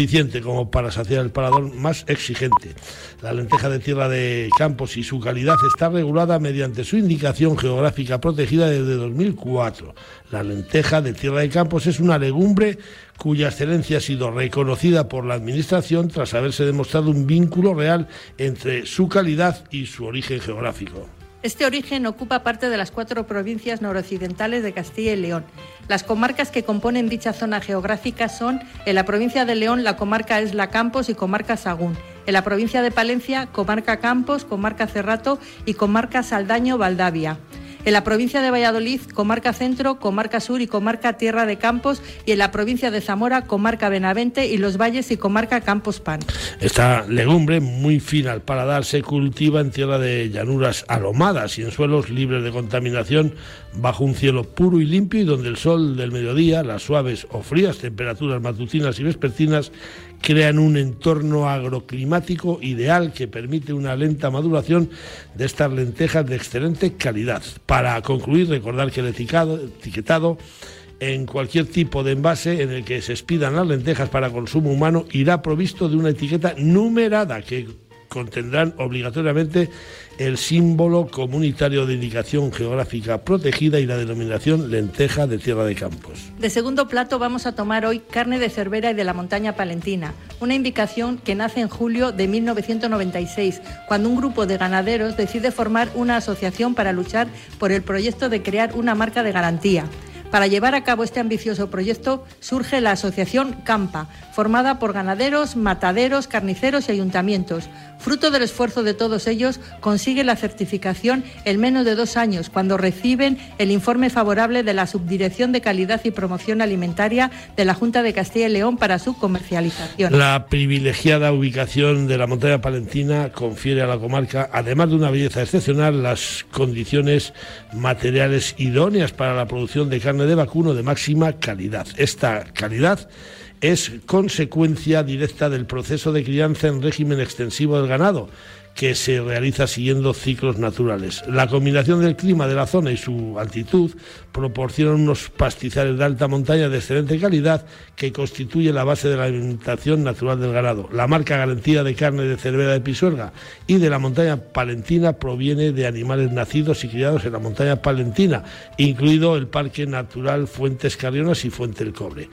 suficiente como para saciar el parador más exigente. La lenteja de tierra de campos y su calidad está regulada mediante su indicación geográfica protegida desde 2004. La lenteja de tierra de campos es una legumbre cuya excelencia ha sido reconocida por la Administración tras haberse demostrado un vínculo real entre su calidad y su origen geográfico. Este origen ocupa parte de las cuatro provincias noroccidentales de Castilla y León. Las comarcas que componen dicha zona geográfica son, en la provincia de León, la comarca Esla Campos y comarca Sagún. En la provincia de Palencia, comarca Campos, comarca Cerrato y comarca Saldaño-Valdavia en la provincia de Valladolid, comarca Centro, comarca Sur y comarca Tierra de Campos, y en la provincia de Zamora, comarca Benavente y Los Valles y comarca Campos Pan. Esta legumbre, muy fina al paladar, se cultiva en tierra de llanuras aromadas y en suelos libres de contaminación, bajo un cielo puro y limpio y donde el sol del mediodía, las suaves o frías temperaturas matutinas y vespertinas crean un entorno agroclimático ideal que permite una lenta maduración de estas lentejas de excelente calidad. Para concluir, recordar que el etiquetado en cualquier tipo de envase en el que se expidan las lentejas para consumo humano irá provisto de una etiqueta numerada que contendrán obligatoriamente el símbolo comunitario de indicación geográfica protegida y la denominación lenteja de tierra de campos. De segundo plato vamos a tomar hoy carne de cervera y de la montaña palentina, una indicación que nace en julio de 1996, cuando un grupo de ganaderos decide formar una asociación para luchar por el proyecto de crear una marca de garantía. Para llevar a cabo este ambicioso proyecto surge la Asociación Campa, formada por ganaderos, mataderos, carniceros y ayuntamientos. Fruto del esfuerzo de todos ellos, consigue la certificación en menos de dos años, cuando reciben el informe favorable de la Subdirección de Calidad y Promoción Alimentaria de la Junta de Castilla y León para su comercialización. La privilegiada ubicación de la montaña palentina confiere a la comarca, además de una belleza excepcional, las condiciones materiales idóneas para la producción de carne de vacuno de máxima calidad. Esta calidad es consecuencia directa del proceso de crianza en régimen extensivo del ganado, que se realiza siguiendo ciclos naturales. La combinación del clima de la zona y su altitud proporcionan unos pastizales de alta montaña de excelente calidad que constituye la base de la alimentación natural del ganado. La marca garantía de carne de cervera de Pisuerga y de la montaña palentina proviene de animales nacidos y criados en la montaña palentina, incluido el Parque Natural Fuentes Carrionas y Fuente del Cobre.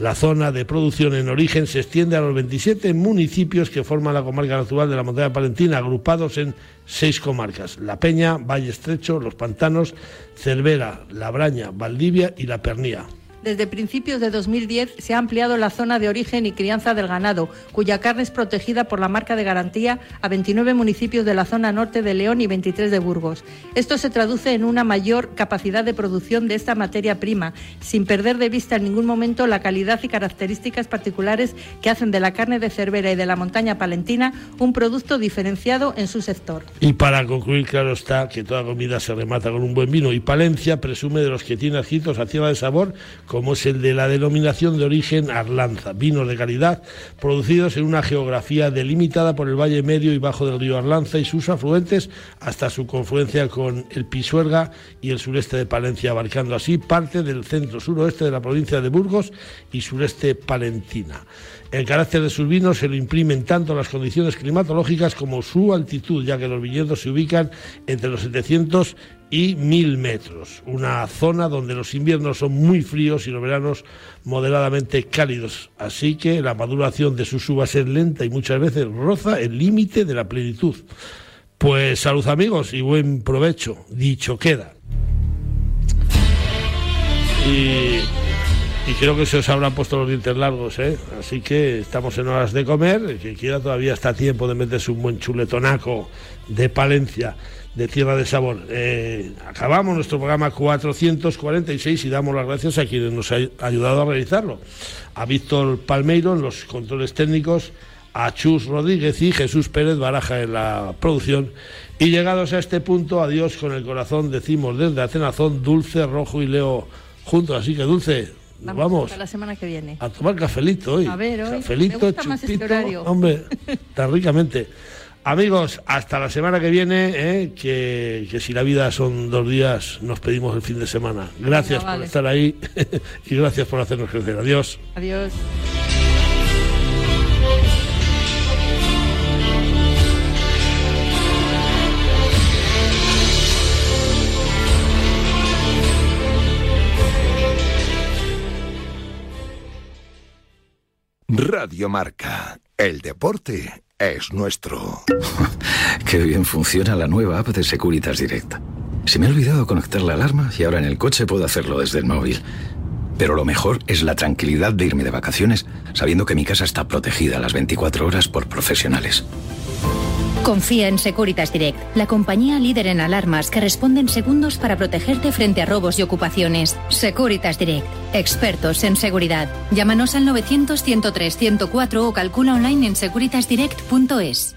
La zona de producción en origen se extiende a los 27 municipios que forman la comarca natural de la montaña palentina, agrupados en seis comarcas, La Peña, Valle Estrecho, Los Pantanos, Cervera, La Braña, Valdivia y La Pernía. Desde principios de 2010 se ha ampliado la zona de origen y crianza del ganado, cuya carne es protegida por la marca de garantía a 29 municipios de la zona norte de León y 23 de Burgos. Esto se traduce en una mayor capacidad de producción de esta materia prima, sin perder de vista en ningún momento la calidad y características particulares que hacen de la carne de Cervera y de la montaña palentina un producto diferenciado en su sector. Y para concluir, claro está que toda comida se remata con un buen vino y Palencia presume de los que tiene ajitos a tierra de sabor como es el de la denominación de origen Arlanza, vinos de calidad producidos en una geografía delimitada por el valle medio y bajo del río Arlanza y sus afluentes hasta su confluencia con el Pisuerga y el sureste de Palencia, abarcando así parte del centro suroeste de la provincia de Burgos y sureste palentina. El carácter de sus vinos se lo imprimen tanto las condiciones climatológicas como su altitud, ya que los viñedos se ubican entre los 700 y 1000 metros. Una zona donde los inviernos son muy fríos y los veranos moderadamente cálidos. Así que la maduración de sus uvas es lenta y muchas veces roza el límite de la plenitud. Pues salud amigos y buen provecho. Dicho queda. Y y creo que se os habrán puesto los dientes largos, ¿eh? Así que estamos en horas de comer, que quiera todavía está tiempo de meterse un buen chuletonaco de Palencia, de Tierra de Sabor. Eh, acabamos nuestro programa 446 y damos las gracias a quienes nos han ayudado a realizarlo. A Víctor Palmeiro en los controles técnicos, a Chus Rodríguez y Jesús Pérez Baraja en la producción. Y llegados a este punto, adiós con el corazón, decimos desde Atenazón, Dulce, Rojo y Leo juntos. Así que Dulce, vamos, a la semana que viene. A tomar cafelito hoy. A ver, hoy. Cafelito, este chupito. Hombre, tan ricamente. Amigos, hasta la semana que viene, ¿eh? que, que, si la vida son dos días, nos pedimos el fin de semana. Gracias por estar ahí y gracias por hacernos crecer. Adiós. Adiós. Radio Marca el deporte es nuestro. Qué bien funciona la nueva app de Securitas Direct. Se me ha olvidado conectar la alarma y ahora en el coche puedo hacerlo desde el móvil. Pero lo mejor es la tranquilidad de irme de vacaciones sabiendo que mi casa está protegida a las 24 horas por profesionales. Confía en Securitas Direct, la compañía líder en alarmas que responde en segundos para protegerte frente a robos y ocupaciones. Securitas Direct, expertos en seguridad. Llámanos al 900 103 104 o calcula online en securitasdirect.es.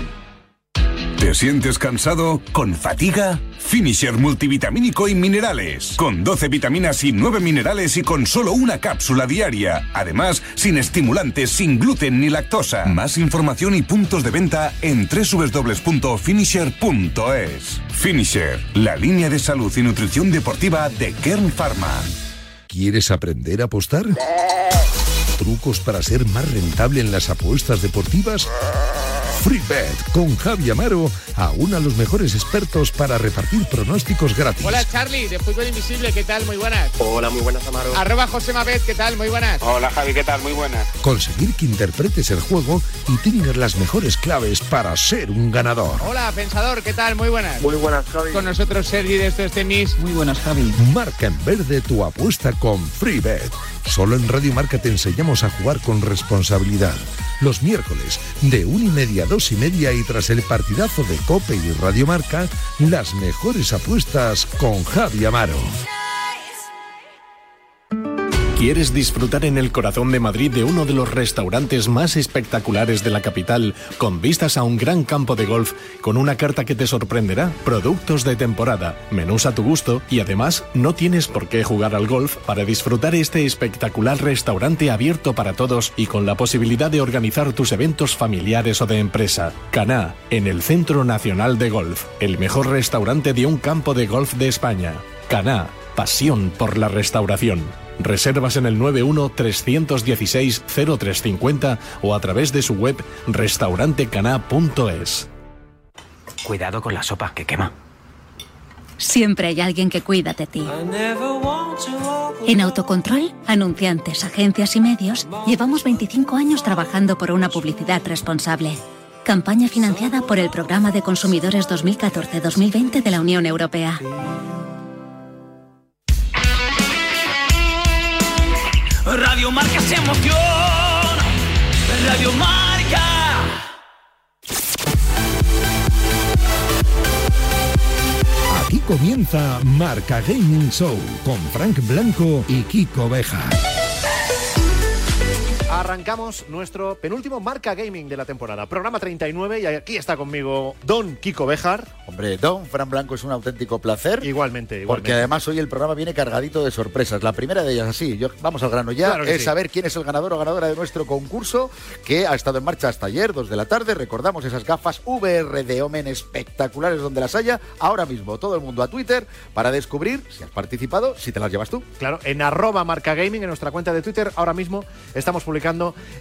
¿Te sientes cansado? ¿Con fatiga? Finisher multivitamínico y minerales. Con 12 vitaminas y 9 minerales y con solo una cápsula diaria. Además, sin estimulantes, sin gluten ni lactosa. Más información y puntos de venta en www.finisher.es. Finisher, la línea de salud y nutrición deportiva de Kern Pharma. ¿Quieres aprender a apostar? ¿Trucos para ser más rentable en las apuestas deportivas? FreeBet con Javi Amaro aúna a los mejores expertos para repartir pronósticos gratis. Hola Charlie, de Fútbol Invisible, ¿qué tal? Muy buenas. Hola, muy buenas Amaro. Arroba José Mabet, ¿qué tal? Muy buenas. Hola Javi, ¿qué tal? Muy buenas. Conseguir que interpretes el juego y tengas las mejores claves para ser un ganador. Hola Pensador, ¿qué tal? Muy buenas. Muy buenas Javi. Con nosotros Sergi de estos tenis. Muy buenas Javi. Marca en verde tu apuesta con FreeBet. Solo en Radio Marca te enseñamos a jugar con responsabilidad. Los miércoles, de una y media dos y media y tras el partidazo de Cope y Radio Marca, las mejores apuestas con Javi Amaro. ¿Quieres disfrutar en el corazón de Madrid de uno de los restaurantes más espectaculares de la capital, con vistas a un gran campo de golf, con una carta que te sorprenderá, productos de temporada, menús a tu gusto y además no tienes por qué jugar al golf para disfrutar este espectacular restaurante abierto para todos y con la posibilidad de organizar tus eventos familiares o de empresa? Caná, en el Centro Nacional de Golf, el mejor restaurante de un campo de golf de España. Caná, pasión por la restauración. Reservas en el 91-316-0350 o a través de su web restaurantecaná.es. Cuidado con la sopa que quema. Siempre hay alguien que cuida de ti. En Autocontrol, anunciantes, agencias y medios, llevamos 25 años trabajando por una publicidad responsable. Campaña financiada por el Programa de Consumidores 2014-2020 de la Unión Europea. Radio Marca se emoción. Radio Marca. Aquí comienza Marca Gaming Show con Frank Blanco y Kiko Beja. Arrancamos nuestro penúltimo Marca Gaming de la temporada, programa 39 y aquí está conmigo Don Kiko Bejar. Hombre, Don Fran Blanco es un auténtico placer. Igualmente, igualmente. Porque además hoy el programa viene cargadito de sorpresas. La primera de ellas, así, yo, vamos al grano ya, Claro es sí. saber quién es el ganador o ganadora de nuestro concurso que ha estado en marcha hasta ayer, 2 de la tarde. Recordamos esas gafas VR de Omen espectaculares donde las haya. Ahora mismo todo el mundo a Twitter para descubrir si has participado, si te las llevas tú. Claro, en arroba Marca Gaming, en nuestra cuenta de Twitter, ahora mismo estamos publicando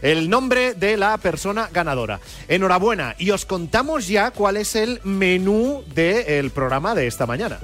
el nombre de la persona ganadora. Enhorabuena y os contamos ya cuál es el menú del programa de esta mañana.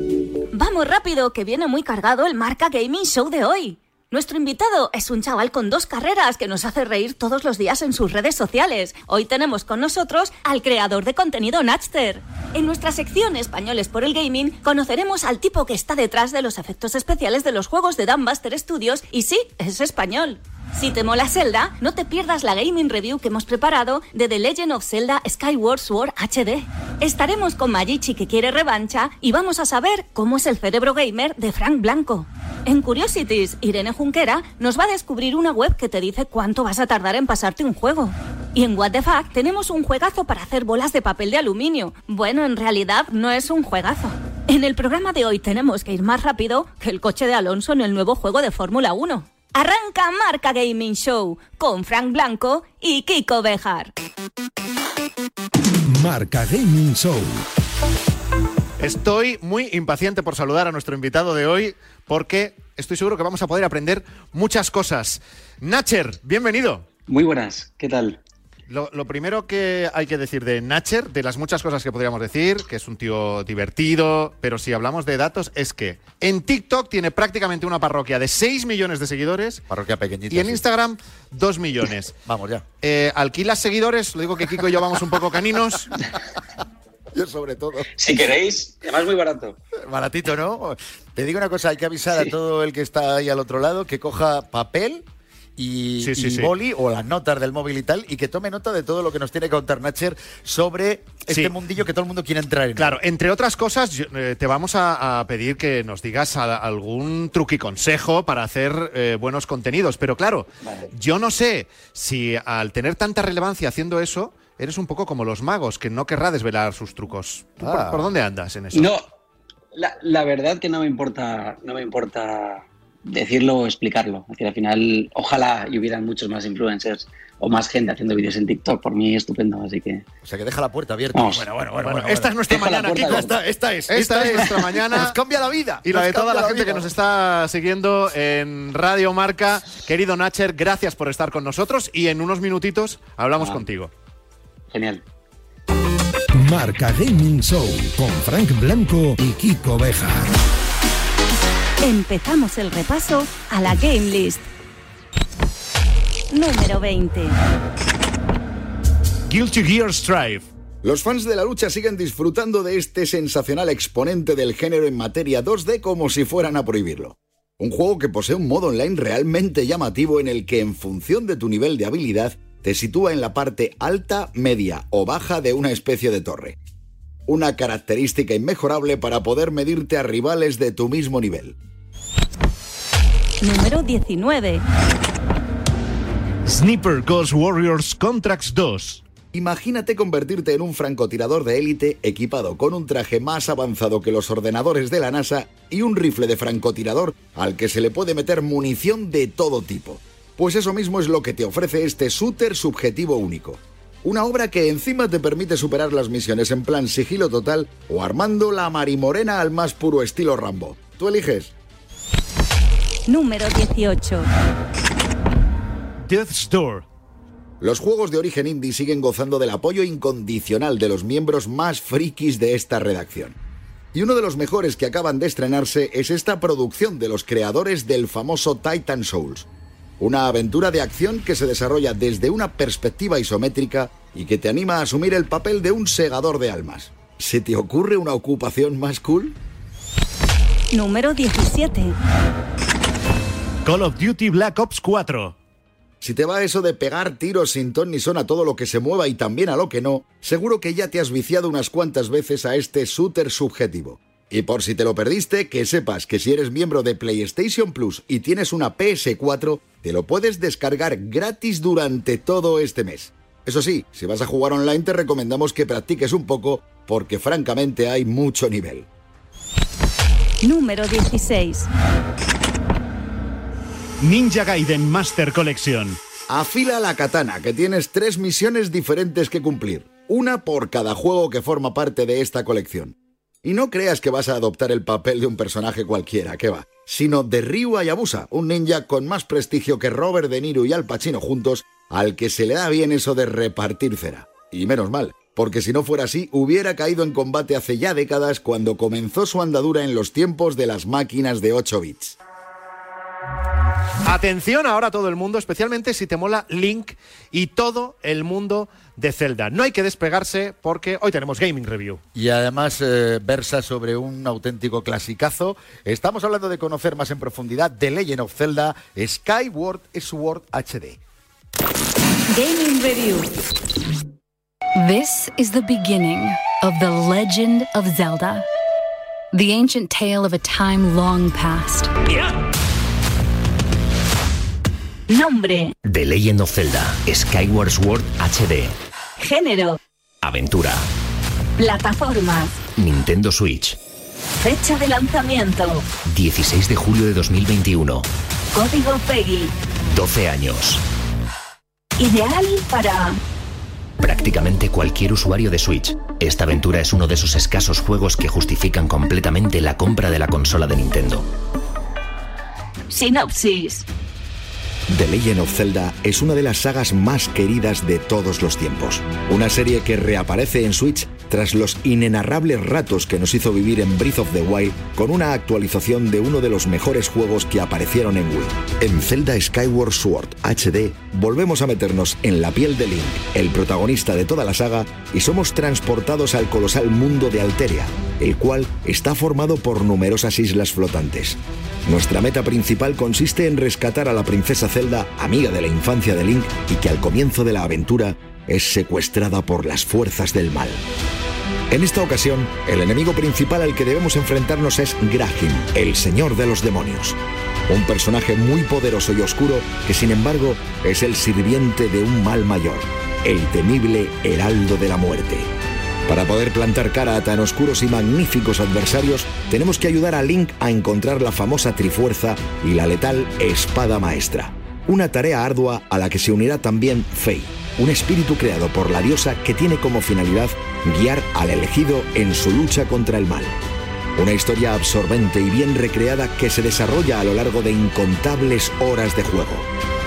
Vamos rápido, que viene muy cargado el Marca Gaming Show de hoy. Nuestro invitado es un chaval con dos carreras que nos hace reír todos los días en sus redes sociales. Hoy tenemos con nosotros al creador de contenido Natster. En nuestra sección Españoles por el Gaming conoceremos al tipo que está detrás de los efectos especiales de los juegos de Dambuster Studios y sí, es español. Si te mola Zelda, no te pierdas la gaming review que hemos preparado de The Legend of Zelda Skyward Sword HD. Estaremos con Magichi que quiere revancha y vamos a saber cómo es el cerebro gamer de Frank Blanco. En Curiosities, Irene Junquera nos va a descubrir una web que te dice cuánto vas a tardar en pasarte un juego. Y en What the Fuck tenemos un juegazo para hacer bolas de papel de aluminio. Bueno, en realidad no es un juegazo. En el programa de hoy tenemos que ir más rápido que el coche de Alonso en el nuevo juego de Fórmula 1. Arranca Marca Gaming Show con Frank Blanco y Kiko Bejar. Marca Gaming Show. Estoy muy impaciente por saludar a nuestro invitado de hoy porque estoy seguro que vamos a poder aprender muchas cosas. Nacher, bienvenido. Muy buenas, ¿qué tal? Lo, lo, primero que hay que decir de Nacher, de las muchas cosas que podríamos decir, que es un tío divertido, pero si hablamos de datos, es que en TikTok tiene prácticamente una parroquia de 6 millones de seguidores. Parroquia pequeñita. Y en sí. Instagram, 2 millones. Vamos ya. Eh, ¿Alquilas seguidores? Lo digo que Kiko y yo vamos un poco caninos. Yo sobre todo. Si queréis, además muy barato. Baratito, ¿no? Te digo una cosa, hay que avisar sí. a todo el que está ahí al otro lado que coja papel y, sí, sí, y sí. boli o las notas del móvil y tal, y que tome nota de todo lo que nos tiene que contar Nacher sobre este Sí. mundillo que todo el mundo quiere entrar en. Claro, entre otras cosas, yo, eh, te vamos a, a pedir que nos digas a- algún truque y consejo para hacer eh, buenos contenidos. Pero claro, yo no sé si al tener tanta relevancia haciendo eso, eres un poco como los magos, que no querrá desvelar sus trucos. ¿Tú por, Ah. por dónde andas en eso? No, la, la verdad que no me importa, no me importa decirlo o explicarlo. Es decir, al final, ojalá y hubieran muchos más influencers o más gente haciendo vídeos en TikTok. Por mí estupendo, así que. O sea, que deja la puerta abierta. Vamos. Bueno, bueno, bueno. Bueno, bueno, esta es nuestra Deja mañana, Kiko. Esta, esta es. Esta es nuestra mañana. Nos cambia la vida. Y la nos de toda la gente vida. que nos está siguiendo en Radio Marca. Querido Nacher, gracias por estar con nosotros y en unos minutitos hablamos Ah. contigo. Genial. Marca Gaming Show con Frank Blanco y Kiko Beja. Empezamos el repaso a la Game List. Número 20. Guilty Gear Strive. Los fans de la lucha siguen disfrutando de este sensacional exponente del género en materia 2D como si fueran a prohibirlo. Un juego que posee un modo online realmente llamativo en el que en función de tu nivel de habilidad te sitúa en la parte alta, media o baja de una especie de torre. Una característica inmejorable para poder medirte a rivales de tu mismo nivel. Número 19. Sniper Ghost Warriors Contracts 2. Imagínate convertirte en un francotirador de élite equipado con un traje más avanzado que los ordenadores de la NASA y un rifle de francotirador al que se le puede meter munición de todo tipo. Pues eso mismo es lo que te ofrece este shooter subjetivo único. Una obra que encima te permite superar las misiones en plan sigilo total o armando la marimorena al más puro estilo Rambo. Tú eliges. Número 18. Death's Door. Los juegos de origen indie siguen gozando del apoyo incondicional de los miembros más frikis de esta redacción. Y uno de los mejores que acaban de estrenarse es esta producción de los creadores del famoso Titan Souls. Una aventura de acción que se desarrolla desde una perspectiva isométrica y que te anima a asumir el papel de un segador de almas. ¿Se te ocurre una ocupación más cool? Número 17. Call of Duty Black Ops 4. Si te va eso de pegar tiros sin ton ni son a todo lo que se mueva y también a lo que no, seguro que ya te has viciado unas cuantas veces a este shooter subjetivo. Y por si te lo perdiste, que sepas que si eres miembro de PlayStation Plus y tienes una PS4, te lo puedes descargar gratis durante todo este mes. Eso sí, si vas a jugar online te recomendamos que practiques un poco porque francamente hay mucho nivel. Número 16. Ninja Gaiden Master Collection. Afila la katana, que tienes tres misiones diferentes que cumplir, una por cada juego que forma parte de esta colección. Y no creas que vas a adoptar el papel de un personaje cualquiera, que va, sino de Ryu Hayabusa, un ninja con más prestigio que Robert De Niro y Al Pacino juntos, al que se le da bien eso de repartir cera. Y menos mal, porque si no fuera así, hubiera caído en combate hace ya décadas cuando comenzó su andadura en los tiempos de las máquinas de 8 bits. Atención ahora todo el mundo, especialmente si te mola Link y todo el mundo de Zelda. No hay que despegarse porque hoy tenemos Gaming Review. Y además eh, versa sobre un auténtico clasicazo. Estamos hablando de conocer más en profundidad The Legend of Zelda Skyward Sword HD. Gaming Review. This is the beginning of the legend of Zelda, the ancient tale of a time long past. Nombre. The Legend of Zelda Skyward Sword HD. Género. Aventura. Plataformas. Nintendo Switch. Fecha de lanzamiento. 16 de julio de 2021. Código PEGI. 12 años. Ideal para prácticamente cualquier usuario de Switch. Esta aventura es uno de esos escasos juegos que justifican completamente la compra de la consola de Nintendo. Sinopsis. The Legend of Zelda es una de las sagas más queridas de todos los tiempos. Una serie que reaparece en Switch tras los inenarrables ratos que nos hizo vivir en Breath of the Wild con una actualización de uno de los mejores juegos que aparecieron en Wii. En Zelda Skyward Sword HD volvemos a meternos en la piel de Link, el protagonista de toda la saga, y somos transportados al colosal mundo de Alteria, el cual está formado por numerosas islas flotantes. Nuestra meta principal consiste en rescatar a la princesa Zelda, amiga de la infancia de Link, y que al comienzo de la aventura es secuestrada por las fuerzas del mal. En esta ocasión, el enemigo principal al que debemos enfrentarnos es Grahim, el señor de los demonios. Un personaje muy poderoso y oscuro que sin embargo es el sirviente de un mal mayor, el temible Heraldo de la Muerte. Para poder plantar cara a tan oscuros y magníficos adversarios, tenemos que ayudar a Link a encontrar la famosa Trifuerza y la letal Espada Maestra. Una tarea ardua a la que se unirá también Fei, un espíritu creado por la diosa que tiene como finalidad guiar al elegido en su lucha contra el mal. Una historia absorbente y bien recreada que se desarrolla a lo largo de incontables horas de juego.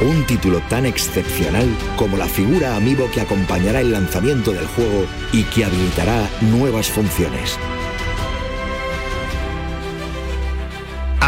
Un título tan excepcional como la figura amiibo que acompañará el lanzamiento del juego y que habilitará nuevas funciones.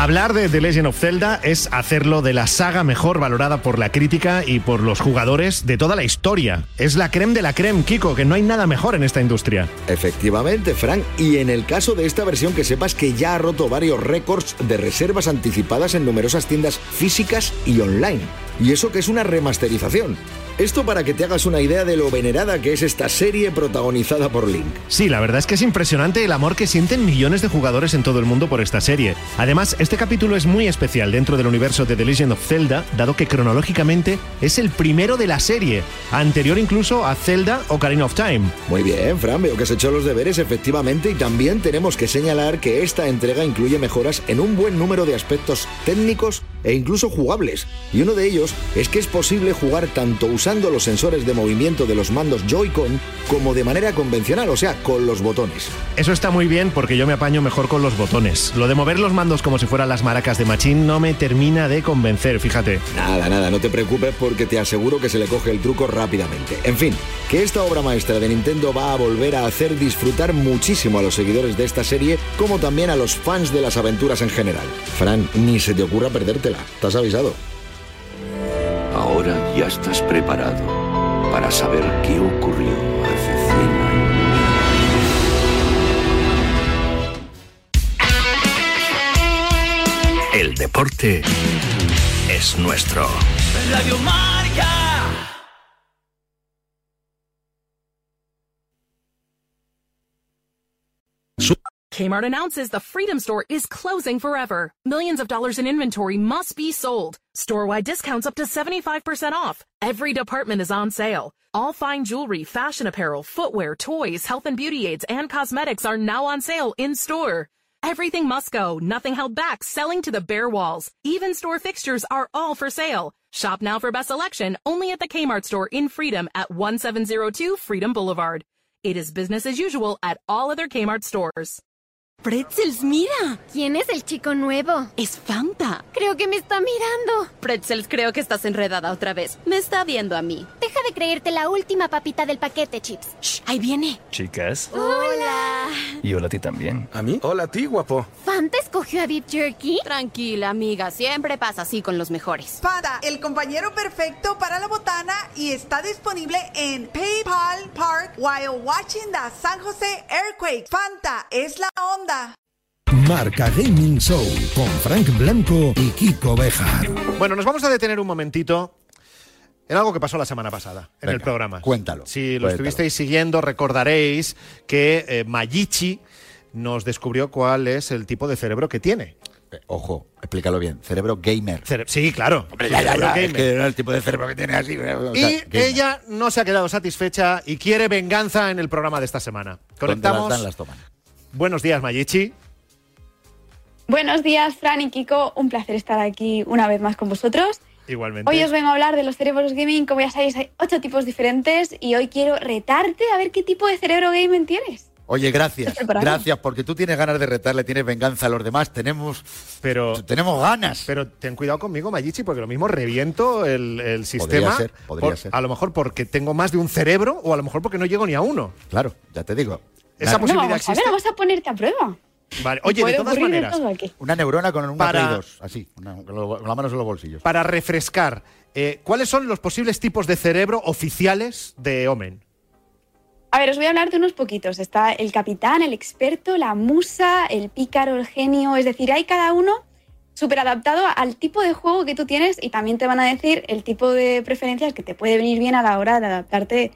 Hablar de The Legend of Zelda es hacerlo de la saga mejor valorada por la crítica y por los jugadores de toda la historia. Es la creme de la creme, Kiko, que no hay nada mejor en esta industria. Efectivamente, Frank. Y en el caso de esta versión, que sepas que ya ha roto varios récords de reservas anticipadas en numerosas tiendas físicas y online. Y eso que es una remasterización. Esto para que te hagas una idea de lo venerada que es esta serie protagonizada por Link. Sí, la verdad es que es impresionante el amor que sienten millones de jugadores en todo el mundo por esta serie. Además, este capítulo es muy especial dentro del universo de The Legend of Zelda, dado que cronológicamente es el primero de la serie, anterior incluso a Zelda Ocarina of Time. Muy bien, Fran, veo que has hecho los deberes efectivamente y también tenemos que señalar que esta entrega incluye mejoras en un buen número de aspectos técnicos e incluso jugables. Y uno de ellos es que es posible jugar tanto usando los sensores de movimiento de los mandos Joy-Con como de manera convencional, o sea, con los botones. Eso está muy bien porque yo me apaño mejor con los botones. Lo de mover los mandos como si fueran las maracas de Machín no me termina de convencer, fíjate. Nada, nada, no te preocupes porque te aseguro que se le coge el truco rápidamente. En fin, que esta obra maestra de Nintendo va a volver a hacer disfrutar muchísimo a los seguidores de esta serie como también a los fans de las aventuras en general. Fran, ni se te ocurra perdértela. ¿Estás avisado? Ahora ya estás preparado para saber qué ocurrió hace 100 años. El deporte es nuestro. Radio Marca. Kmart announces the Freedom Store is closing forever. Millions of dollars in inventory must be sold. Store-wide discounts up to 75% off. Every department is on sale. All fine jewelry, fashion apparel, footwear, toys, health and beauty aids, and cosmetics are now on sale in store. Everything must go, nothing held back, selling to the bare walls. Even store fixtures are all for sale. Shop now for best selection only at the Kmart store in Freedom at 1702 Freedom Boulevard. It is business as usual at all other Kmart stores. Pretzels, mira. ¿Quién es el chico nuevo? Es Fanta. Creo que me está mirando. Pretzels, creo que estás enredada otra vez. Me está viendo a mí. Deja de creerte la última papita del paquete, Chips. Shh, ahí viene. Chicas. Hola. Y hola a ti también. ¿A mí? Hola a ti, guapo. ¿Fanta escogió a Beef Jerky? Tranquila, amiga. Siempre pasa así con los mejores. Fanta, el compañero perfecto para la botana y está disponible en PayPal Park while watching the San Jose Earthquake. Fanta es la onda. Marca Gaming Show con Frank Blanco y Kiko Bejar. Bueno, nos vamos a detener un momentito en algo que pasó la semana pasada en Venga, el programa. cuéntalo, Si lo cuéntalo. estuvisteis siguiendo, recordaréis que eh, Mayichi nos descubrió cuál es el tipo de cerebro que tiene. Eh, Ojo, explícalo bien. Cerebro gamer. Cere- sí, claro. Hombre, ya, ya, Cerebro ya, es gamer. que era el tipo de cerebro que tiene así. o Y gamer. ella no se ha quedado satisfecha y quiere venganza en el programa de esta semana. Las Conectamos. dan, las toman. Buenos días, Mayichi. Buenos días, Fran y Kiko. Un placer estar aquí una vez más con vosotros. Igualmente. Hoy os vengo a hablar de los cerebros gaming. Como ya sabéis, hay ocho tipos diferentes y hoy quiero retarte a ver qué tipo de cerebro gaming tienes. Oye, gracias. Gracias, porque tú tienes ganas de retarle, tienes venganza a los demás. Tenemos, pero, tenemos ganas. Pero ten cuidado conmigo, Mayichi, porque lo mismo reviento el, el sistema. ser, podría por- ser. A lo mejor porque tengo más de un cerebro o a lo mejor porque no llego ni a uno. Claro, ya te digo. Esa posibilidad vamos a existe. ver, vamos a ponerte a prueba. Vale. Oye, de todas de maneras. Una neurona con una Para- 2, así, una- con, las manos en los bolsillos. para refrescar, eh, ¿cuáles son los posibles tipos de cerebro oficiales de Omen? A ver, os voy a hablar de unos poquitos. Está el capitán, el experto, la musa, el pícaro, el genio. Es decir, hay cada uno súper adaptado al tipo de juego que tú tienes y también te van a decir el tipo de preferencias que te puede venir bien a la hora de adaptarte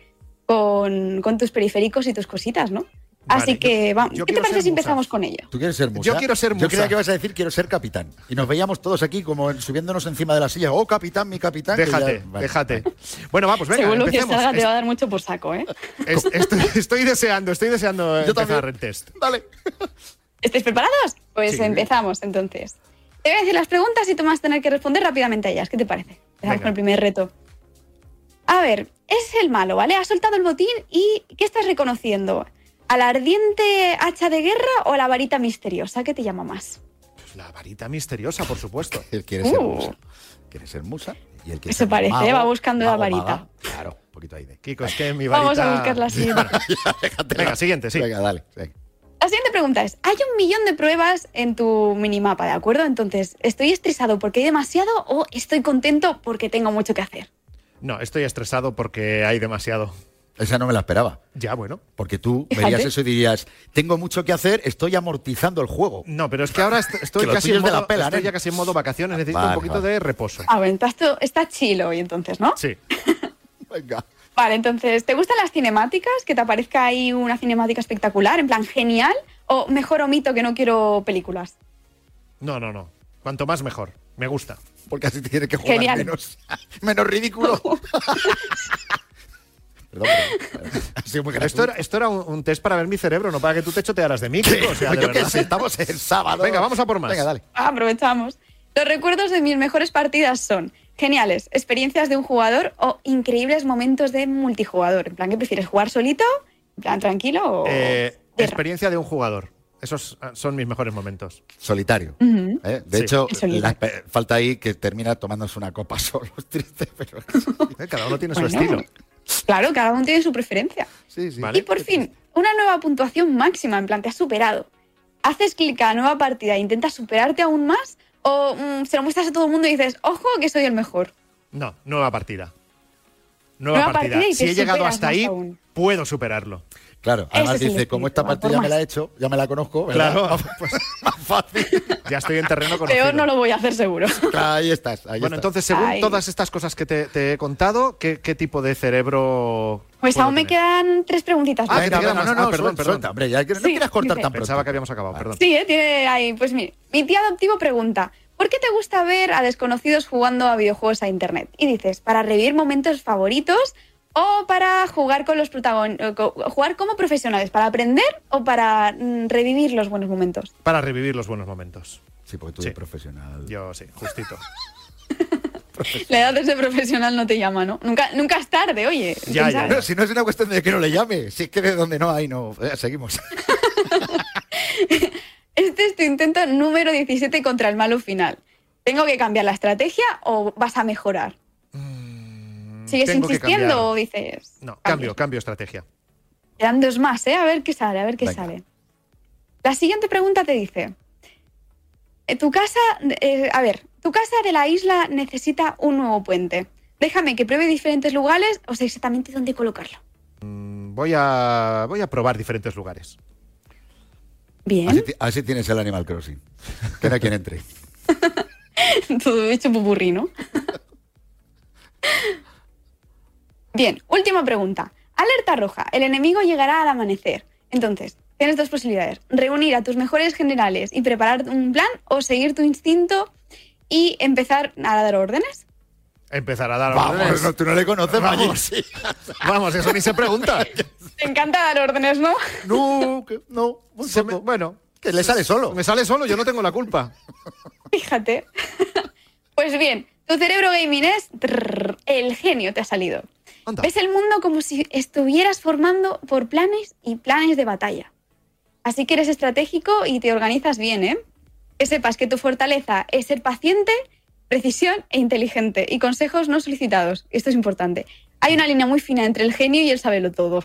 con, con tus periféricos y tus cositas, ¿no? Así Vale, que, vamos, ¿qué te parece si musa. empezamos con ello? ¿Tú quieres ser musa? Yo quiero ser Yo creía musa. que ibas a decir quiero ser capitán. Y nos veíamos todos aquí como subiéndonos encima de la silla. Oh, capitán, mi capitán. Déjate, ya- vale. déjate. Bueno, vamos, venga, Según lo que empecemos. salga te va a dar mucho por saco, ¿eh? es- estoy, estoy deseando, estoy deseando Yo empezar también. el test. Dale. ¿Estáis preparados? Pues Sí. empezamos entonces. Te voy a decir las preguntas y tú vas a tener que responder rápidamente a ellas. ¿Qué te parece? Empezamos Venga. con el primer reto. A ver, es el malo, ¿vale? Ha soltado el botín y ¿qué estás reconociendo? ¿A la ardiente hacha de guerra o a la varita misteriosa? ¿Qué te llama más? Pues la varita misteriosa, por supuesto. Él quiere ser Uh. musa. Quiere ser musa. Y él quiere Eso ser parece, mago, va buscando la varita. maga. Claro, un poquito ahí de. Kiko, es que mi varita... Vamos a buscar la siguiente. Venga, siguiente, sí. Venga, dale. venga. La siguiente pregunta es, hay un millón de pruebas en tu minimapa, ¿de acuerdo? Entonces, ¿estoy estresado porque hay demasiado o estoy contento porque tengo mucho que hacer? No, estoy estresado porque hay demasiado. Esa no me la esperaba. Ya, bueno. Porque tú verías eso y dirías, tengo mucho que hacer, estoy amortizando el juego. No, pero es que ahora est- estoy, Que casi en de modo, la pela, estoy ¿eh? ya casi en modo vacaciones, necesito Vale, un poquito vale. de reposo. Ah, bueno, estás, tú- está chilo hoy entonces, ¿no? Sí. Venga. Vale, entonces, ¿te gustan las cinemáticas? ¿Que te aparezca ahí una cinemática espectacular, en plan genial? ¿O mejor omito que no quiero películas? No, no, no. Cuanto más mejor. Me gusta. Porque así tiene que jugar Genial. menos, menos ridículo. Perdón, perdón. Ha sido muy Esto era, esto era un, un test para ver mi cerebro, no para que tú te chotearas de mí, Kiko, o sea, de Yo qué verdad. sé, estamos el sábado. Venga, vamos a por más. Venga, dale. Aprovechamos. Los recuerdos de mis mejores partidas son geniales, experiencias de un jugador o increíbles momentos de multijugador. En plan, ¿qué prefieres? ¿Jugar solito? En plan, tranquilo o...? Eh, experiencia de un jugador. Esos ah, son mis mejores momentos. Solitario. ¿eh? De Sí. hecho, la falta ahí que termina tomándose una copa solo. Es triste, pero. Eh, Cada uno tiene Bueno, su estilo. Claro, cada uno tiene su preferencia. Sí, sí. Vale. Y por fin, una nueva puntuación máxima, en plan, te has superado. ¿Haces clic a nueva partida e intentas superarte aún más? ¿O mm, se lo muestras a todo el mundo y dices, ojo, que soy el mejor? No, nueva partida. Nueva, Nueva partida. partida y Si he llegado hasta ahí, aún. puedo superarlo. Claro, además dice, como esta partida me la he hecho, ya me la conozco, ¿verdad? Claro, pues más fácil. ya estoy en terreno conocido. Peor no lo voy a hacer seguro. Ahí estás, ahí Bueno, estás. entonces, según Ay. todas estas cosas que te, te he contado, ¿qué, qué tipo de cerebro. Pues aún me quedan tres preguntitas. Ah, que te más. no, Ah, no, perdón, suelta, perdón. suelta, hombre, ya que no Sí, quieras cortar dice. tan pronto. Pensaba que habíamos acabado, perdón. Sí, ¿eh? tiene ahí. Pues mi, mi tío adoptivo pregunta: ¿Por qué te gusta ver a desconocidos jugando a videojuegos a internet? Y dices: ¿para revivir momentos favoritos o para jugar con los protagonistas? ¿Jugar como profesionales? ¿Para aprender o para mm, revivir los buenos momentos? Para revivir los buenos momentos. Sí, porque tú Sí. eres profesional. Yo sí, justito. La edad de ser profesional no te llama, ¿no? Nunca, nunca es tarde, oye. Ya, ¿quién ya, si no es una cuestión de que no le llame, si es que de donde no hay, no. Eh, seguimos. Este es tu intento número 17 contra el malo final. ¿Tengo que cambiar la estrategia o vas a mejorar? ¿Sigues tengo insistiendo o dices.? No, cambio, cambio estrategia. Quedan dos más, ¿eh? A ver qué sale, a ver qué Venga. sale. La siguiente pregunta te dice: eh, Tu casa. eh, a ver, tu casa de la isla necesita un nuevo puente. Déjame que pruebe diferentes lugares o sé exactamente dónde colocarlo. Mm, Voy a, voy a probar diferentes lugares. Bien, Así, ti- así tienes el Animal Crossing. Que no hay quien entre. todo hecho pupurrí, ¿no? Bien, última pregunta. Alerta roja. El enemigo llegará al amanecer. Entonces, tienes dos posibilidades. Reunir a tus mejores generales y preparar un plan o seguir tu instinto y empezar a dar órdenes. Empezar a dar Vamos, órdenes. no, tú no le conoces, Vamos. Vamos, eso ni se pregunta. Te encanta dar órdenes, ¿no? No, que- no. un Se me- poco. bueno, Que le sale solo. me sale solo, yo no tengo la culpa. Fíjate. Pues bien, Tu cerebro gaming es trrr, el genio te ha salido. Anda. Ves el mundo como si estuvieras formando por planes y planes de batalla. Así que eres estratégico y te organizas bien, ¿eh? Que sepas que tu fortaleza es ser paciente, precisión e inteligente y consejos no solicitados. Esto es importante. Hay una línea muy fina entre el genio y el sabelo todo.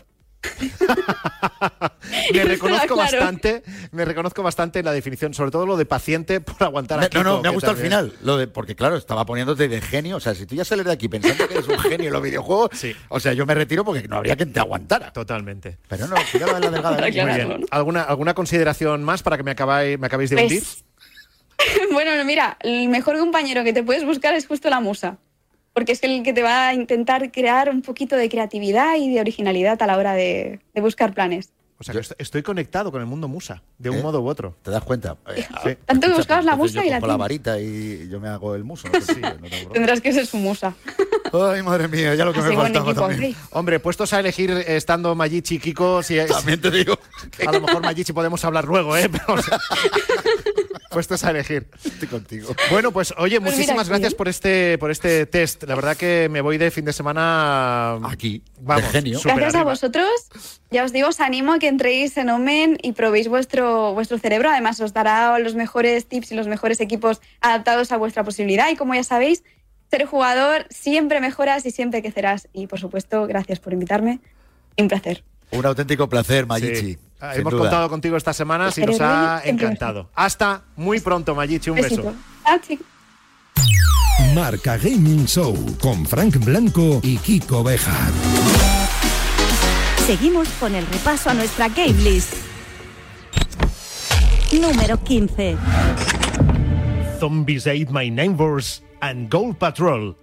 Me reconozco Claro. bastante, me reconozco bastante en la definición, sobre todo lo de paciente por aguantar a Me- no, Kiko, no, me ha gustado al final. Lo de, porque claro, estaba poniéndote de genio. O sea, si tú ya sales de aquí pensando que eres un genio en los videojuegos, o sea, yo me retiro porque no habría quien te aguantara. Totalmente. Pero no, cuidado en la delgada línea. Muy bien. ¿Alguna, ¿Alguna consideración más para que me, acabáis, me acabéis de Pues, hundir? bueno, no, mira, el mejor compañero que te puedes buscar es justo la musa. Porque es el que te va a intentar crear un poquito de creatividad y de originalidad a la hora de, de buscar planes. O sea, que est- estoy conectado con el mundo musa, de un ¿Eh? modo u otro. ¿Te das cuenta? Eh, Sí. Tanto que buscabas la musa yo y la la varita y yo me hago el muso. No no. Tendrás que ser su musa. Ay, madre mía, ya lo que Así me faltaba equipo, también. ok. Hombre, puestos a elegir estando Mayichi y Kiko, si es, También te digo. a lo mejor Mayichi podemos hablar luego, ¿eh? Pero, o sea, puestos a elegir. Estoy contigo. Bueno, pues oye, Pues muchísimas gracias por este, por este test. La verdad que me voy de fin de semana Aquí, Vamos, de genio. Gracias a vosotros. Ya os digo, os animo a que entréis en Omen y probéis vuestro, vuestro cerebro. Además, os dará los mejores tips y los mejores equipos adaptados a vuestra posibilidad. Y como ya sabéis, ser jugador siempre mejoras y siempre crecerás. Y por supuesto, gracias por invitarme. Un placer. Un auténtico placer, Mayichi. Sí. Ah, sin Hemos duda. contado contigo esta semana y nos ha encantado. Hasta muy pronto, Mayichi. Un Besito. beso. Chao, chicos. Marca Gaming Show con Frank Blanco y Kiko Bejar. Seguimos con el repaso a nuestra game list. Número 15. Zombies Ate My Neighbors and Gold Patrol.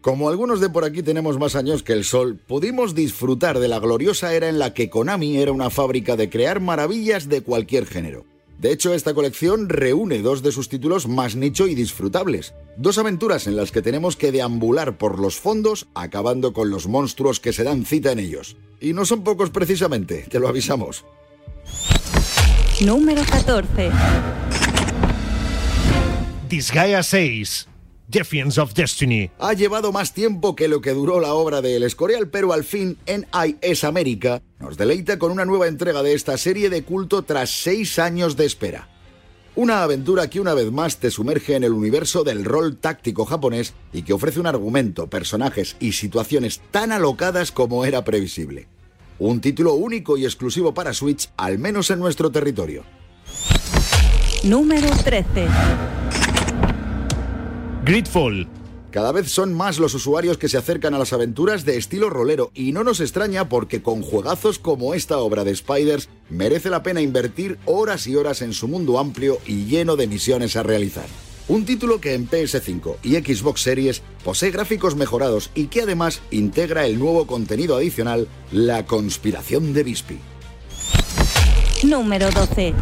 Como algunos de por aquí tenemos más años que el sol, pudimos disfrutar de la gloriosa era en la que Konami era una fábrica de crear maravillas de cualquier género. De hecho, esta colección reúne dos de sus títulos más nicho y disfrutables. Dos aventuras en las que tenemos que deambular por los fondos, acabando con los monstruos que se dan cita en ellos. Y no son pocos precisamente, te lo avisamos. Número 14. Disgaea 6. Defiance of Destiny. Ha llevado más tiempo que lo que duró la obra de El Escorial, pero al fin NIS América nos deleita con una nueva entrega de esta serie de culto tras seis años de espera. Una aventura que una vez más te sumerge en el universo del rol táctico japonés y que ofrece un argumento, personajes y situaciones tan alocadas como era previsible. Un título único y exclusivo para Switch, al menos en nuestro territorio. Número 13. Gridfall. Cada vez son más los usuarios que se acercan a las aventuras de estilo rolero y no nos extraña porque con juegazos como esta obra de Spiders merece la pena invertir horas y horas en su mundo amplio y lleno de misiones a realizar. Un título que en PS5 y Xbox Series posee gráficos mejorados y que además integra el nuevo contenido adicional, La Conspiración de Bispi. Número 12.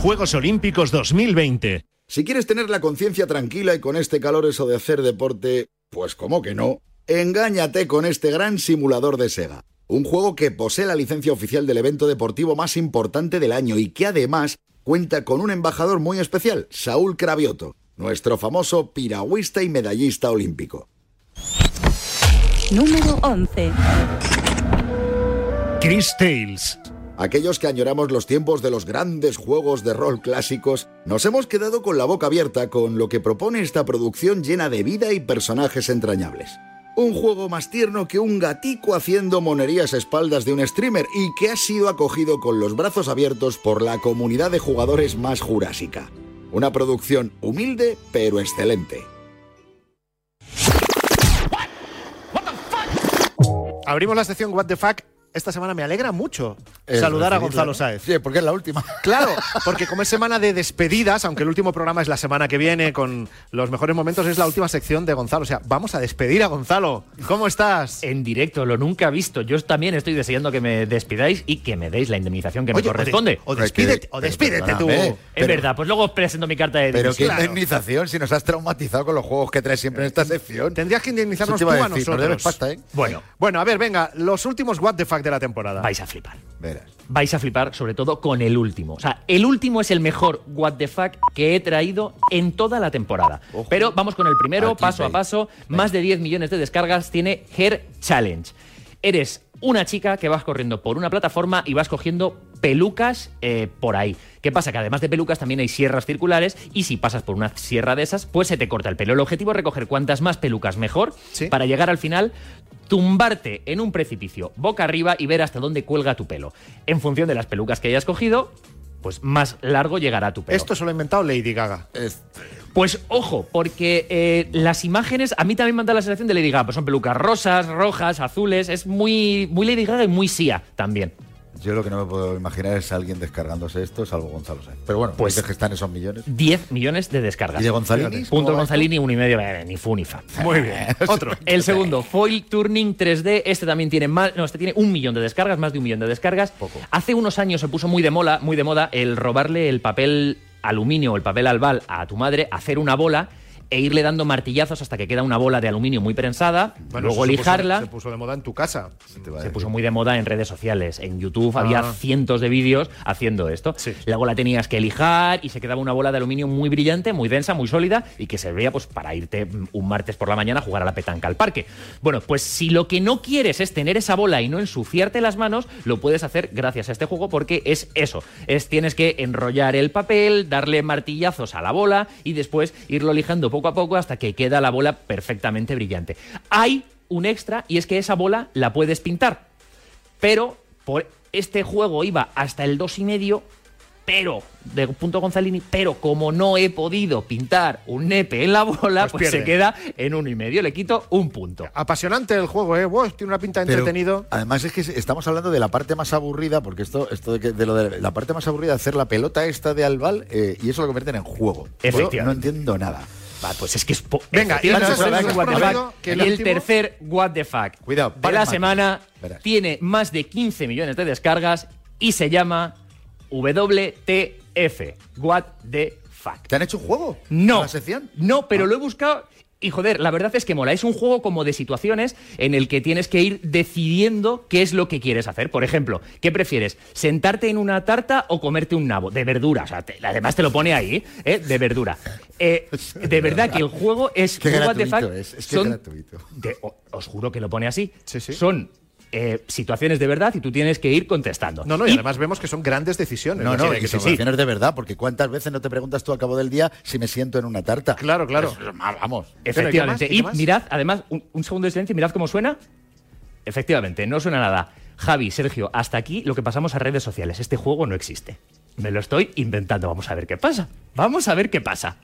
Juegos Olímpicos 2020. Si quieres tener la conciencia tranquila y con este calor eso de hacer deporte, pues como que no, engáñate con este gran simulador de Sega. Un juego que posee la licencia oficial del evento deportivo más importante del año y que además cuenta con un embajador muy especial, Saúl Cravioto, nuestro famoso piragüista y medallista olímpico. Número 11. Chris Tales. Aquellos que añoramos los tiempos de los grandes juegos de rol clásicos, nos hemos quedado con la boca abierta con lo que propone esta producción llena de vida y personajes entrañables. Un juego más tierno que un gatico haciendo monerías a espaldas de un streamer y que ha sido acogido con los brazos abiertos por la comunidad de jugadores más jurásica. Una producción humilde pero excelente. Abrimos la sección What the Fuck. Esta semana me alegra mucho Eh, saludar a. Gonzalo Sáez. Sí, porque es la última. Claro, porque como es semana de despedidas, aunque el último programa es la semana que viene con los mejores momentos, es la última sección de Gonzalo. O sea, vamos a despedir a Gonzalo. ¿Cómo estás? En directo, lo nunca visto. Yo también estoy deseando que me despidáis y que me deis la indemnización que Oye, me corresponde. O, de- o despídete, o despídete tú. Es verdad, pues luego os presento mi carta de Pero qué indemnización si nos has traumatizado con los juegos que traes siempre en esta sección. Tendrías que indemnizarnos tú a nosotros. nos debes pasta, ¿eh? Bueno, Bueno, a ver, venga, los últimos What the De la temporada. Vais a flipar. Verás. Vais a flipar, sobre todo con el último. O sea, el último es el mejor What the fuck que he traído en toda la temporada. Pero vamos con el primero, Aquí paso a veis. paso. Más de 10 millones de descargas tiene Hair Challenge. Eres una chica que vas corriendo por una plataforma y vas cogiendo pelucas eh, por ahí. ¿Qué pasa? Que además de pelucas también hay sierras circulares y si pasas por una sierra de esas, pues se te corta el pelo. El objetivo es recoger cuantas más pelucas mejor para llegar al final tumbarte en un precipicio boca arriba y ver hasta dónde cuelga tu pelo. En función de las pelucas que hayas cogido, pues más largo llegará tu pelo. Esto se lo ha inventado Lady Gaga. Pues ojo, porque eh, las imágenes a mí también me han dado la sensación de Lady Gaga. Pues son pelucas rosas, rojas, azules. Es muy, muy Lady Gaga y muy Sia también. Yo lo que no me puedo imaginar es alguien descargándose esto, salvo Gonzalo Sáenz. Pero bueno, Pues- que están esos millones. 10 millones de descargas. ¿Y de Gonzalini? ¿Cómo Punto Gonzalini, uno y medio, eh, ni fu ni fa. Muy bien. Otro. El segundo, Foil Turning 3D. Este también tiene más, no, este tiene un millón de descargas, más de un millón de descargas. Hace unos años se puso muy de moda, muy de moda el robarle el papel aluminio o el papel albal a tu madre, hacer una bola e irle dando martillazos hasta que queda una bola de aluminio muy prensada, Bueno, luego eso se puso- lijarla. Se puso de moda en tu casa. Se puso muy de moda en redes sociales. En YouTube había Ah. cientos de vídeos haciendo esto. Luego la tenías que lijar y se quedaba una bola de aluminio muy brillante, muy densa, muy sólida y que servía pues para irte un martes por la mañana a jugar a la petanca al parque. Bueno, pues si lo que no quieres es tener esa bola y no ensuciarte las manos, lo puedes hacer gracias a este juego porque es eso. Es tienes que enrollar el papel, darle martillazos a la bola y después irlo lijando poco a poco hasta que queda la bola perfectamente brillante. Hay un extra y es que esa bola la puedes pintar. Pero por este juego iba hasta el 2,5, pero, de punto Gonzalini, pero como no he podido pintar un nepe en la bola, Pues pues, se queda en uno y medio. Le quito un punto. Apasionante el juego, ¿eh? Wow, tiene una pinta de Pero, entretenido. Además es que estamos hablando de la parte más aburrida, porque esto, esto de, que- de lo de la parte más aburrida hacer la pelota esta de Albal eh, y eso lo convierten en juego. Yo Efectivamente. no entiendo nada. Va, pues es que es. Venga, y el y el último- tercer What the fuck Cuidado, de la semana Verás. tiene más de 15 millones de descargas y se llama WTF. What the fuck. ¿Te han hecho un juego? No. ¿La sección? No, pero lo he buscado. Y joder, la verdad es que mola. Es un juego como de situaciones en el que tienes que ir decidiendo qué es lo que quieres hacer. Por ejemplo, ¿qué prefieres? ¿Sentarte en una tarta o comerte un nabo? De verdura. O sea, te- además te lo pone ahí, ¿eh? De verdura. Eh, de verdad que el juego es. Qué gratuito es, es que son gratuito. de- os juro que lo pone así. Son eh, situaciones de verdad y tú tienes que ir contestando. No, no, y, además vemos que son grandes decisiones. No, no, que hay y que tomar. situaciones de verdad, porque cuántas veces no te preguntas tú al cabo del día si me siento en una tarta. Claro, claro. Pues, vamos. Efectivamente. ¿Y qué Y, mirad, además, un, un segundo de silencio, mirad cómo suena. Efectivamente, no suena nada. Javi, Sergio, hasta aquí lo que pasamos a redes sociales. Este juego no existe. Me lo estoy inventando. Vamos a ver qué pasa. Vamos a ver qué pasa.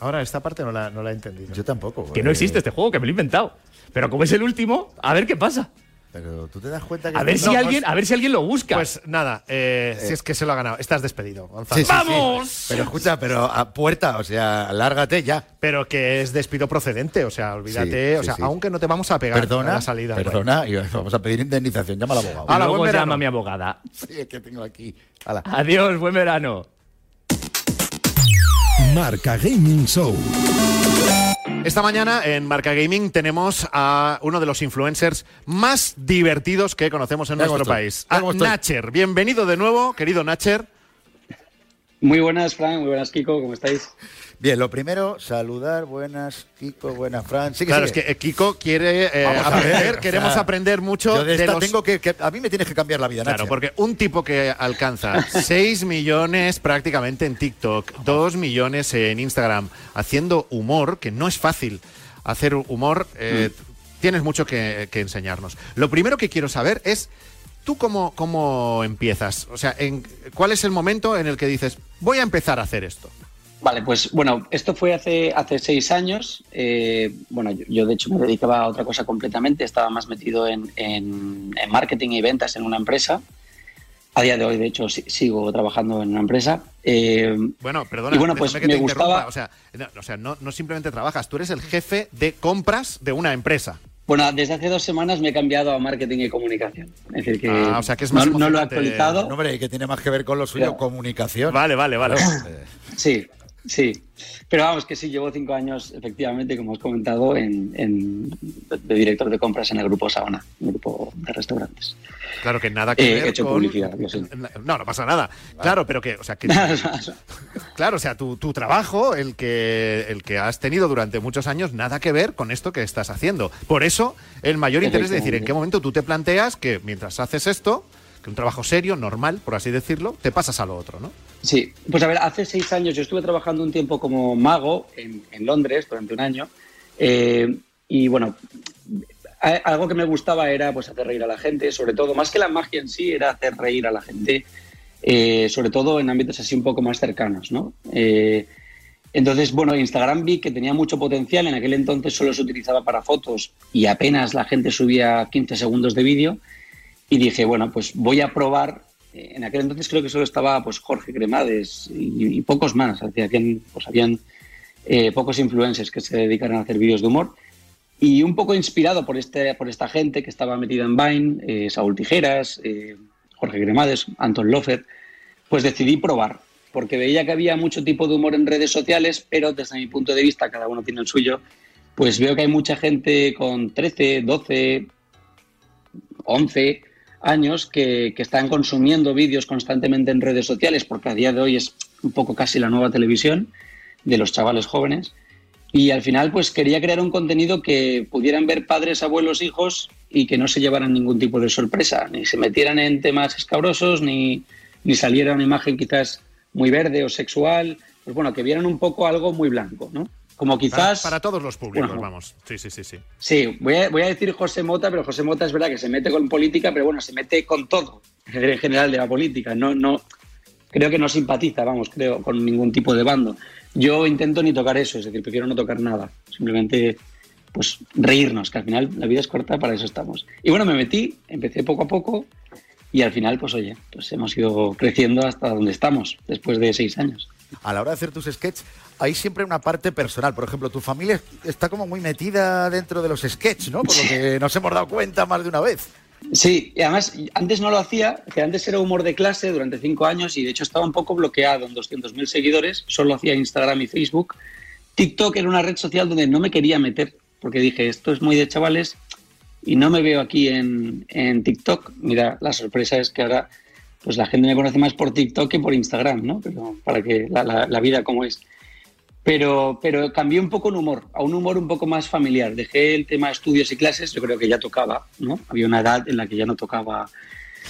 Ahora, esta parte no la, no la he entendido. Yo tampoco. Que no existe este juego, que me lo he inventado. Pero como es el último, a ver qué pasa. Pero tú te das cuenta que... A ver No, si alguien, a ver si alguien lo busca. Pues nada, eh, si es que se lo ha ganado. Estás despedido, Gonzalo. Sí, sí, sí. ¡Vamos! Pero escucha, pero a puerta, o sea, lárgate ya. Pero que es despido procedente, o sea, olvídate, Sí, o sea, sí. aunque no te vamos a pegar Perdona, a la salida. perdona, y vamos a pedir indemnización. Llama al abogado. Y Hala, luego buen verano. llama a mi abogada. Sí, es que tengo aquí. Hala. Adiós, buen verano. Marca Gaming Show. Esta mañana en Marca Gaming tenemos a uno de los influencers más divertidos que conocemos en nuestro estoy, país, a estoy. Nacher. Bienvenido de nuevo, querido Nacher. Muy buenas, Frank, muy buenas, Kiko, ¿cómo estáis? Bien, lo primero, saludar. Buenas, Kiko, buenas, Fran. Sigue, Claro, sigue. es que eh, Kiko quiere eh, aprender, ver, o queremos sea, aprender mucho Yo de esta los... tengo que, que- A mí me tienes que cambiar la vida, Claro, Nacho. porque un tipo que alcanza 6 millones prácticamente en TikTok, 2 millones en Instagram, haciendo humor, que no es fácil hacer humor, eh, tienes mucho que, que enseñarnos. Lo primero que quiero saber es, ¿tú cómo, cómo empiezas? O sea, en, ¿cuál es el momento en el que dices, voy a empezar a hacer esto? Vale, pues bueno, esto fue hace, hace seis años. Eh, bueno, yo, yo, de hecho me dedicaba a otra cosa completamente, estaba más metido en, en- en marketing y ventas en una empresa. A día de hoy, de hecho, si- sigo trabajando en una empresa. Eh, Bueno, perdona, y bueno, pues que me te interrumpa. gustaba. O sea, no, o sea, no, no simplemente trabajas, tú eres el jefe de compras de una empresa. Bueno, desde hace dos semanas me he cambiado a marketing y comunicación. Es decir, que, Ah, o sea, que es más no, no lo he actualizado. No, hombre, que tiene más que ver con lo suyo, comunicación. Vale, vale, vale. Sí, Sí, pero vamos, que sí, llevo cinco años, efectivamente, como has comentado, en, de director de compras en el grupo Sabana, el grupo de restaurantes. Claro que nada que Eh, ver he hecho con- publicidad, lo sé. No, no pasa nada. Claro, pero que, o sea, que claro, o sea, tu, tu trabajo, el que el que has tenido durante muchos años, nada que ver con esto que estás haciendo. Por eso, el mayor interés de decir en qué momento tú te planteas que mientras haces esto, que un trabajo serio, normal, por así decirlo, te pasas a lo otro, ¿no? Sí, pues a ver, hace seis años yo estuve trabajando un tiempo como mago en, Londres durante un año eh, y bueno, algo que me gustaba era pues hacer reír a la gente, sobre todo, más que la magia en sí, era hacer reír a la gente, eh, sobre todo en ámbitos así un poco más cercanos, ¿no? Eh, entonces, bueno, Instagram vi que tenía mucho potencial, en aquel entonces solo se utilizaba para fotos y apenas la gente subía 15 segundos de vídeo y dije, bueno, pues voy a probar. Eh, En aquel entonces creo que solo estaba pues Jorge Cremades y, pocos más. Hacía- Habían, pues habían eh, pocos influencers que se dedicaran a hacer vídeos de humor. Y un poco inspirado por, este, por esta gente que estaba metida en Vine, eh, Saúl Tijeras, eh, Jorge Cremades, Anton Lofer, pues decidí probar. Porque veía que había mucho tipo de humor en redes sociales, pero desde mi punto de vista, cada uno tiene el suyo, pues veo que hay mucha gente con 13, 12, 11 años que, que están consumiendo vídeos constantemente en redes sociales, porque a día de hoy es un poco casi la nueva televisión de los chavales jóvenes. Y al final, pues quería crear un contenido que pudieran ver padres, abuelos, hijos y que no se llevaran ningún tipo de sorpresa, ni se metieran en temas escabrosos, ni, ni saliera una imagen quizás muy verde o sexual. Pues bueno, que vieran un poco algo muy blanco, ¿no? Como quizás. Para, para todos los públicos, Bueno. vamos. Sí, sí, sí, sí. Sí, voy a, voy a decir José Mota, pero José Mota es verdad que se mete con política, pero bueno, se mete con todo en general de la política. No, no, creo que no simpatiza, vamos, creo, con ningún tipo de bando. Yo intento ni tocar eso, es decir, prefiero no tocar nada. Simplemente, pues, reírnos, que al final la vida es corta, para eso estamos. Y bueno, me metí, empecé poco a poco y al final, pues oye, pues hemos ido creciendo hasta donde estamos, después de seis años. A la hora de hacer tus sketches, hay siempre una parte personal. Por ejemplo, tu familia está como muy metida dentro de los sketches, ¿no? Por lo que nos hemos dado cuenta más de una vez. Sí, y además antes no lo hacía, que antes era humor de clase durante cinco años y de hecho estaba un poco bloqueado en 200.000 seguidores, solo hacía Instagram y Facebook. TikTok era una red social donde no me quería meter porque dije, esto es muy de chavales y no me veo aquí en, en TikTok. Mira, la sorpresa es que ahora pues la gente me conoce más por TikTok que por Instagram, ¿no? Pero para que la, la- la vida como es. Pero, pero cambié un poco en humor, a un humor un poco más familiar. Dejé el tema estudios y clases, yo creo que ya tocaba, ¿no? Había una edad en la que ya no tocaba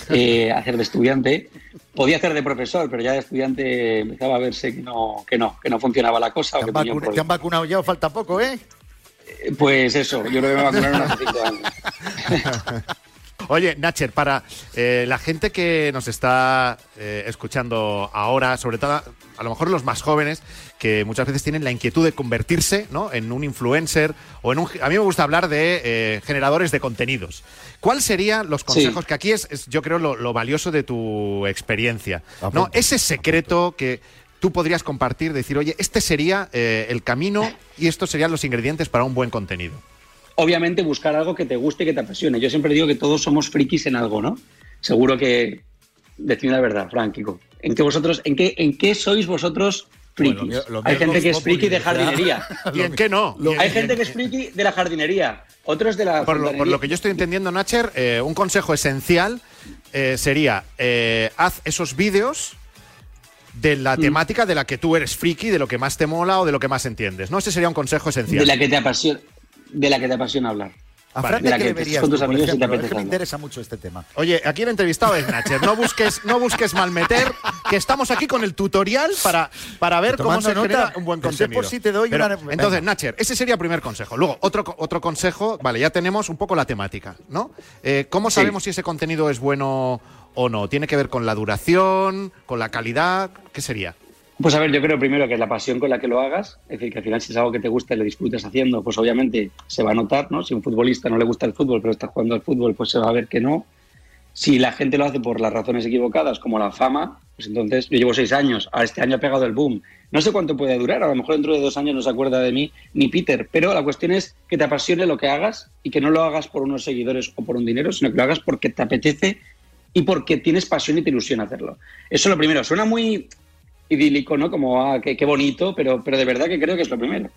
eh, hacer de estudiante. Podía hacer de profesor, pero ya de estudiante empezaba a verse que no, que no, que no funcionaba la cosa. o que tenía un Vacu- Te han vacunado ya o falta poco, ¿eh? problema. Pues eso, yo creo que me vacunaron hace cinco años. Oye, Nacher, para eh, la gente que nos está eh, escuchando ahora, sobre todo a lo mejor los más jóvenes, que muchas veces tienen la inquietud de convertirse ¿no? en un influencer o en un... A mí me gusta hablar de eh, generadores de contenidos. ¿Cuáles serían los consejos? Sí. Que aquí es, es, yo creo, lo, lo valioso de tu experiencia. ¿no? Ese secreto que tú podrías compartir, decir, oye, este sería el camino y estos serían los ingredientes para un buen contenido. Obviamente buscar algo que te guste y que te apasione. Yo siempre digo que todos somos frikis en algo, ¿no? Seguro que decime la verdad, Frank, Kiko. ¿En qué vosotros, en qué, en qué sois vosotros frikis? Bueno, lo mío- lo Hay gente que es friki de jardinería. ¿Y en qué no? Hay gente que es friki de la jardinería. Otros de la Por lo, por lo que yo estoy entendiendo, Nacher, eh, un consejo esencial eh, sería eh, haz esos vídeos de la Mm. temática de la que tú eres friki, de lo que más te mola o de lo que más entiendes. ¿no? Ese sería un consejo esencial. de la que te apasiona, de la que te apasiona hablar. A Vale. Fran, De ¿de la qué que le te verías con tus amigos y te ejemplo? Es apetece que me interesa mucho este tema. Oye, aquí el entrevistado es Nacher. No busques, no busques malmeter, que estamos aquí con el tutorial para, para ver cómo se nota, genera un buen contenido. por sí te doy Pero, una- Entonces, venga. Nacher, ese sería el primer consejo. Luego, otro, otro consejo, vale, ya tenemos un poco la temática, ¿no? Eh, ¿Cómo Sí. sabemos si ese contenido es bueno o no? ¿Tiene que ver con la duración, con la calidad? ¿Qué sería? Pues a ver, yo creo primero que es la pasión con la que lo hagas, es decir, que al final si es algo que te gusta y lo disfrutas haciendo, pues obviamente se va a notar, ¿no? Si un futbolista no le gusta el fútbol, pero está jugando al fútbol, pues se va a ver que no. Si la gente lo hace por las razones equivocadas, como la fama, pues entonces yo llevo seis años, a este año ha pegado el boom. No sé cuánto puede durar, a lo mejor dentro de dos años no se acuerda de mí ni Peter, pero la cuestión es que te apasione lo que hagas y que no lo hagas por unos seguidores o por un dinero, sino que lo hagas porque te apetece y porque tienes pasión y te ilusiona hacerlo. Eso es lo primero. Suena muy idílico, ¿no? Como, ah, qué, qué bonito, pero, pero de verdad que creo que es lo primero.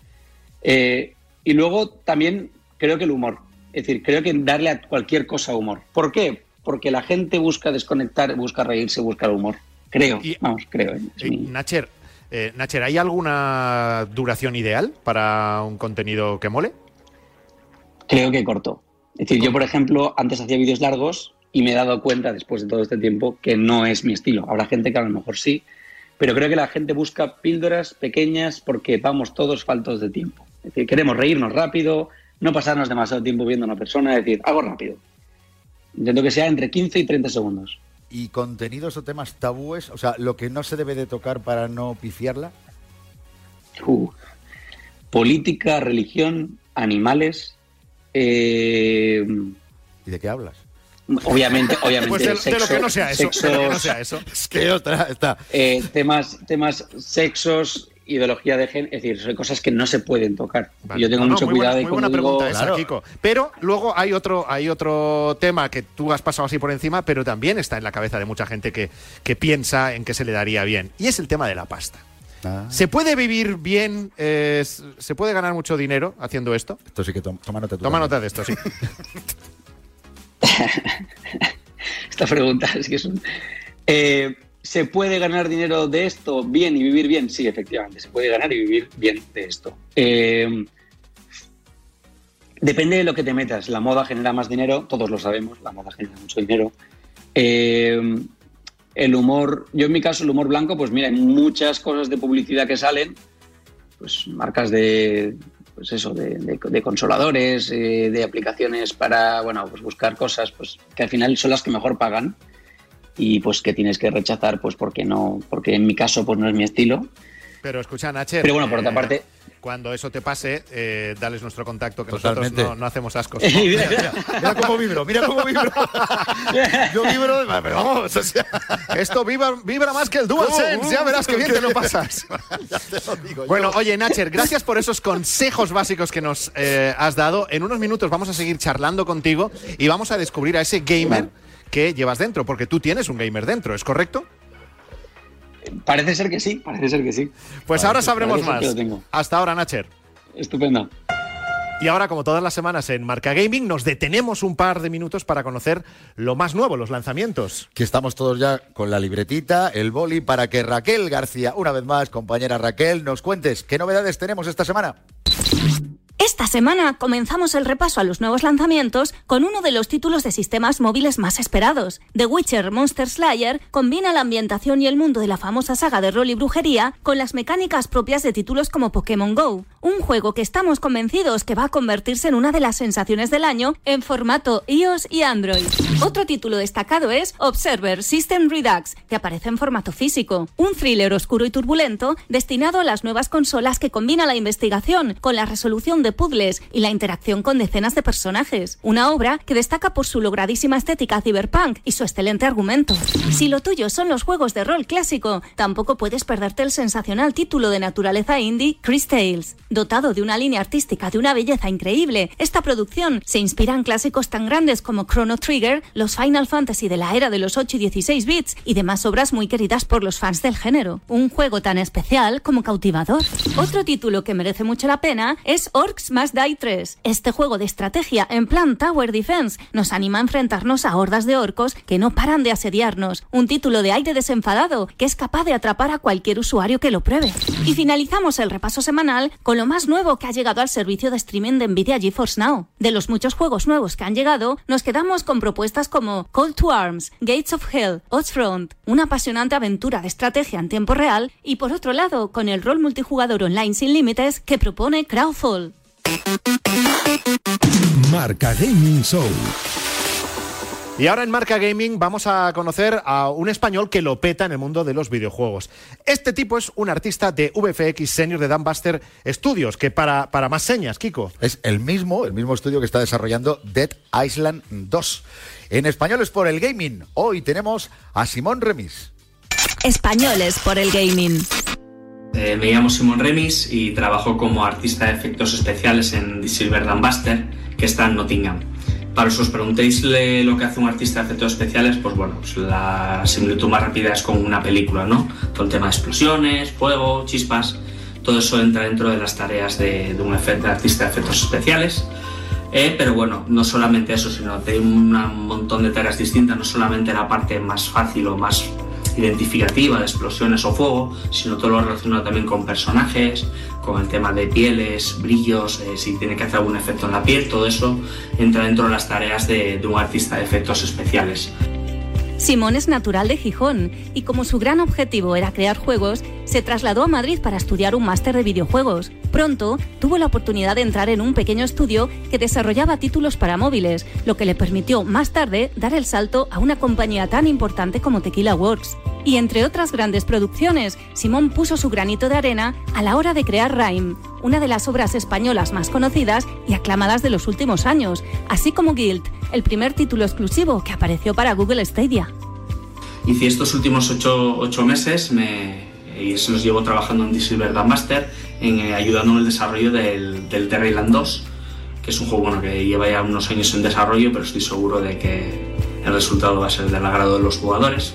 Eh, y luego también creo que el humor. Es decir, creo que darle a cualquier cosa humor. ¿Por qué? Porque la gente busca desconectar, busca reírse, busca el humor. Creo, vamos, creo. ¿eh? Mi- Nacher, eh, Nacher, ¿hay alguna duración ideal para un contenido que mole? Creo que corto. Es decir, yo, por ejemplo, antes hacía vídeos largos y me he dado cuenta, después de todo este tiempo, que no es mi estilo. Habrá gente que a lo mejor sí, pero creo que la gente busca píldoras pequeñas porque vamos todos faltos de tiempo. Es decir, queremos reírnos rápido, no pasarnos demasiado tiempo viendo a una persona, es decir, algo rápido. Intento que sea entre 15 y 30 segundos. ¿Y contenidos o temas tabúes? O sea, lo que no se debe de tocar para no pifiarla. Uh, política, religión, animales. eh, ¿Y de qué hablas? Obviamente, obviamente. Pues de- de lo sexo, que no sea eso, sexos, de lo que no sea eso. Es que otra está. eh, temas, temas sexos, ideología de género, es decir, son cosas que no se pueden tocar. Vale. Yo tengo No, mucho muy cuidado buena, y muy como buena digo, pregunta esa, Kiko. Pero luego hay otro, hay otro tema que tú has pasado así por encima, pero también está en la cabeza de mucha gente que, que piensa en que se le daría bien. Y es el tema de la pasta. Ah. ¿Se puede vivir bien? eh, ¿Se puede ganar mucho dinero haciendo esto? Esto sí que toma, toma nota. tú Toma también. nota de esto, sí. esta pregunta es que es un... Eh, ¿Se puede ganar dinero de esto bien y vivir bien? Sí, efectivamente, se puede ganar y vivir bien de esto. Eh, depende de lo que te metas. La moda genera más dinero, todos lo sabemos, la moda genera mucho dinero. Eh, el humor, yo en mi caso, el humor blanco, pues mira, hay muchas cosas de publicidad que salen, pues marcas de, pues eso, de, de- de consoladores, eh, de aplicaciones para, bueno, pues buscar cosas, pues que al final son las que mejor pagan y pues que tienes que rechazar, pues porque no, porque en mi caso, pues no es mi estilo. Pero escucha, Nacher. Pero bueno, por otra eh, parte- Cuando eso te pase, eh, dales nuestro contacto, que Totalmente. nosotros no, no hacemos ascos. mira, mira, mira cómo vibro, mira cómo vibro. Yo vibro, pero vamos, o sea. Esto vibra, vibra más que el DualSense, ya verás que bien te lo pasas. Ya te lo digo Bueno, yo. oye, Nacher, gracias por esos consejos básicos que nos eh, has dado. En unos minutos vamos a seguir charlando contigo y vamos a descubrir a ese gamer que llevas dentro, porque tú tienes un gamer dentro, ¿es correcto? Parece ser que sí, parece ser que sí. Pues Parece- ahora sabremos más. lo tengo. Hasta ahora, Nacher. Estupendo. Y ahora, como todas las semanas en Marca Gaming, nos detenemos un par de minutos para conocer lo más nuevo, los lanzamientos. Que estamos todos ya con la libretita, el boli, para que Raquel García, una vez más, compañera Raquel, nos cuentes qué novedades tenemos esta semana. Esta semana comenzamos el repaso a los nuevos lanzamientos con uno de los títulos de sistemas móviles más esperados. The Witcher Monster Slayer combina la ambientación y el mundo de la famosa saga de rol y brujería con las mecánicas propias de títulos como Pokémon Go, un juego que estamos convencidos que va a convertirse en una de las sensaciones del año en formato iOS y Android. Otro título destacado es Observer System Redux, que aparece en formato físico, un thriller oscuro y turbulento destinado a las nuevas consolas que combina la investigación con la resolución de puzzles y la interacción con decenas de personajes. Una obra que destaca por su logradísima estética cyberpunk y su excelente argumento. Si lo tuyo son los juegos de rol clásico, tampoco puedes perderte el sensacional título de naturaleza indie Chris Tales. Dotado de una línea artística de una belleza increíble, esta producción se inspira en clásicos tan grandes como Chrono Trigger, los Final Fantasy de la era de los 8 y 16 bits y demás obras muy queridas por los fans del género. Un juego tan especial como cautivador. Otro título que merece mucho la pena es Orcs Must Die 3. Este juego de estrategia en plan Tower Defense nos anima a enfrentarnos a hordas de orcos que no paran de asediarnos. Un título de aire desenfadado que es capaz de atrapar a cualquier usuario que lo pruebe. Y finalizamos el repaso semanal con lo más nuevo que ha llegado al servicio de streaming de Nvidia GeForce Now. De los muchos juegos nuevos que han llegado, nos quedamos con propuestas como Call to Arms, Gates of Hell, Front, una apasionante aventura de estrategia en tiempo real, y por otro lado, con el rol multijugador online sin límites que propone Crowdfall. Marca Gaming Show. Y ahora en Marca Gaming vamos a conocer a un español que lo peta en el mundo de los videojuegos. Este tipo es un artista de VFX Senior de Dambuster Studios, que para, para más señas, Kiko. Es el mismo, el mismo estudio que está desarrollando Dead Island 2. En español es por el gaming. Hoy tenemos a Simón Remis. Españoles por el gaming. Eh, me llamo Simón Remis y trabajo como artista de efectos especiales en The Silver Dambuster, que está en Nottingham. Para que os preguntéis lo que hace un artista de efectos especiales, pues bueno, pues la similitud más rápida es con una película, ¿no? Todo el tema de explosiones, fuego, chispas, todo eso entra dentro de las tareas de, un artista de efectos especiales. Eh, pero bueno, no solamente eso, sino que hay un montón de tareas distintas, no solamente la parte más fácil o más identificativa de explosiones o fuego, sino todo lo relacionado también con personajes, con el tema de pieles, brillos, eh, si tiene que hacer algún efecto en la piel, todo eso entra dentro de las tareas de, de un artista de efectos especiales. Simón es natural de Gijón y como su gran objetivo era crear juegos, se trasladó a Madrid para estudiar un máster de videojuegos. Pronto tuvo la oportunidad de entrar en un pequeño estudio que desarrollaba títulos para móviles, lo que le permitió más tarde dar el salto a una compañía tan importante como Tequila Works. Y entre otras grandes producciones, Simón puso su granito de arena a la hora de crear Rhyme, una de las obras españolas más conocidas y aclamadas de los últimos años, así como Guild, el primer título exclusivo que apareció para Google Stadia. Y estos últimos ocho, meses me, y se los llevo trabajando en The Silver Master, en, eh, ayudando en el desarrollo del, del Terryland 2, que es un juego bueno, que lleva ya unos años en desarrollo, pero estoy seguro de que el resultado va a ser del agrado de los jugadores.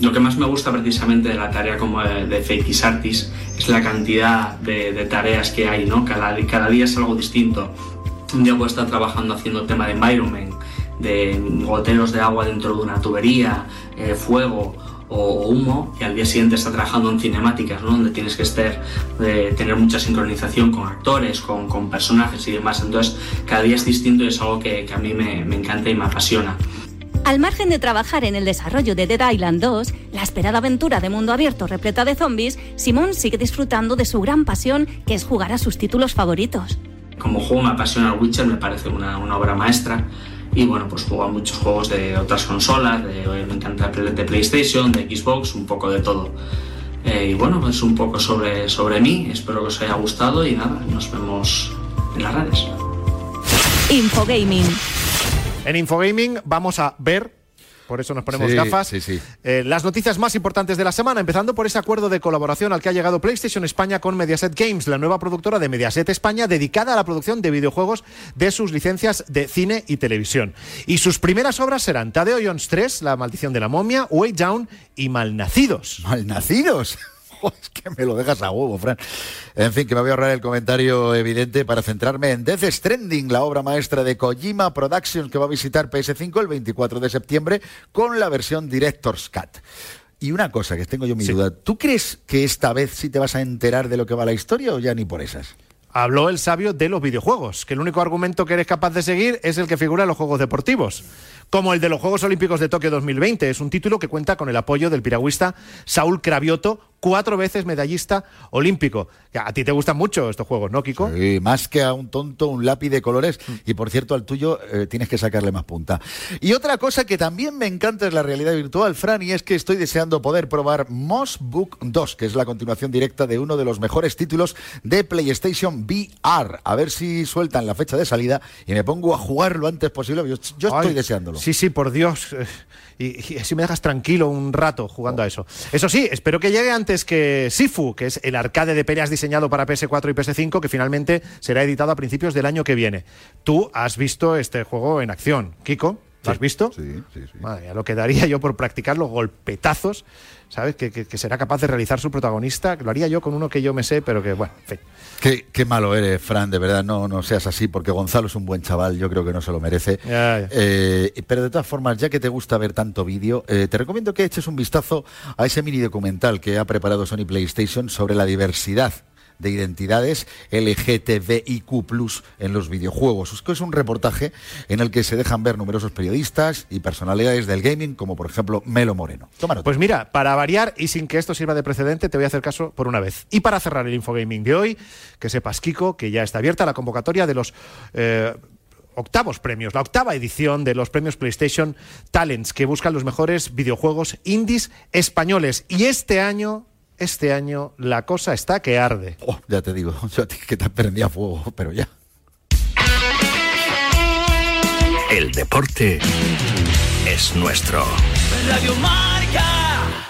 Lo que más me gusta precisamente de la tarea como de Fakis Artis es la cantidad de, tareas que hay, ¿no? Cada, cada día es algo distinto. Un día puedo estar trabajando haciendo tema de environment, de goteros de agua dentro de una tubería, eh, fuego o, humo, y al día siguiente está trabajando en cinemáticas, ¿no? donde tienes que estar, eh, tener mucha sincronización con actores, con, con, personajes y demás. Entonces, cada día es distinto y es algo que, que a mí me, me encanta y me apasiona. Al margen de trabajar en el desarrollo de Dead Island 2, la esperada aventura de mundo abierto repleta de zombies, Simón sigue disfrutando de su gran pasión, que es jugar a sus títulos favoritos. Como juego me apasiona el Witcher, me parece una, obra maestra. Y bueno, pues juego a muchos juegos de otras consolas, de, me encanta de PlayStation, de Xbox, un poco de todo. Eh, y bueno, es un poco sobre, sobre mí, espero que os haya gustado y nada, nos vemos en las redes. Infogaming en Infogaming vamos a ver por eso nos ponemos gafas. Eh, las noticias más importantes de la semana, empezando por ese acuerdo de colaboración al que ha llegado PlayStation España con Mediaset Games, la nueva productora de Mediaset España dedicada a la producción de videojuegos de sus licencias de cine y televisión. Y sus primeras obras serán Tadeo Jones 3, La maldición de la momia, Way Down y Malnacidos. ¿Malnacidos? es que me lo dejas a huevo, Fran. En fin, que me voy a ahorrar el comentario evidente para centrarme en Death Stranding, la obra maestra de Kojima Productions que va a visitar PS5 el 24 de septiembre con la versión Director's Cut. Y una cosa que tengo yo mi duda, ¿tú crees que esta vez sí te vas a enterar de lo que va la historia o ya ni por esas? Habló el sabio de los videojuegos, que el único argumento que eres capaz de seguir es el que figura en los juegos deportivos como el de los Juegos Olímpicos de Tokio 2020. Es un título que cuenta con el apoyo del piragüista Saúl Cravioto, cuatro veces medallista olímpico. A ti te gustan mucho estos juegos, ¿no, Kiko? Sí, más que a un tonto, un lápiz de colores. Mm. Y por cierto, al tuyo eh, tienes que sacarle más punta. Y otra cosa que también me encanta es la realidad virtual, Fran, y es que estoy deseando poder probar Moss Book 2, que es la continuación directa de uno de los mejores títulos de PlayStation VR. A ver si sueltan la fecha de salida y me pongo a jugar lo antes posible. Yo, estoy deseándolo. Sí, sí, por Dios. Y, y, así me dejas tranquilo un rato jugando a eso. Eso sí, espero que llegue antes que Sifu, que es el arcade de peleas diseñado para PS4 y PS5, que finalmente será editado a principios del año que viene. Tú has visto este juego en acción, Kiko. ¿Lo has visto? Sí, sí, sí. lo que daría yo por practicar los golpetazos, ¿sabes? Que, será capaz de realizar su protagonista. Lo haría yo con uno que yo me sé, pero que, bueno, en fin. Qué, malo eres, Fran, de verdad, no, no seas así, porque Gonzalo es un buen chaval, yo creo que no se lo merece. Eh, pero de todas formas, ya que te gusta ver tanto vídeo, eh, te recomiendo que eches un vistazo a ese mini documental que ha preparado Sony PlayStation sobre la diversidad de identidades LGTBIQ en los videojuegos. Es un reportaje en el que se dejan ver numerosos periodistas y personalidades del gaming, como por ejemplo Melo Moreno. Pues mira, para variar y sin que esto sirva de precedente, te voy a hacer caso por una vez. Y para cerrar el Infogaming de hoy, que sepas, Kiko, que ya está abierta la convocatoria de los... Eh, octavos premios, la octava edición de los premios PlayStation Talents, que buscan los mejores videojuegos indies españoles. Y este año este año la cosa está que arde. Oh, ya te digo, yo que te prendía fuego, pero ya. El deporte es nuestro. Radio Marca.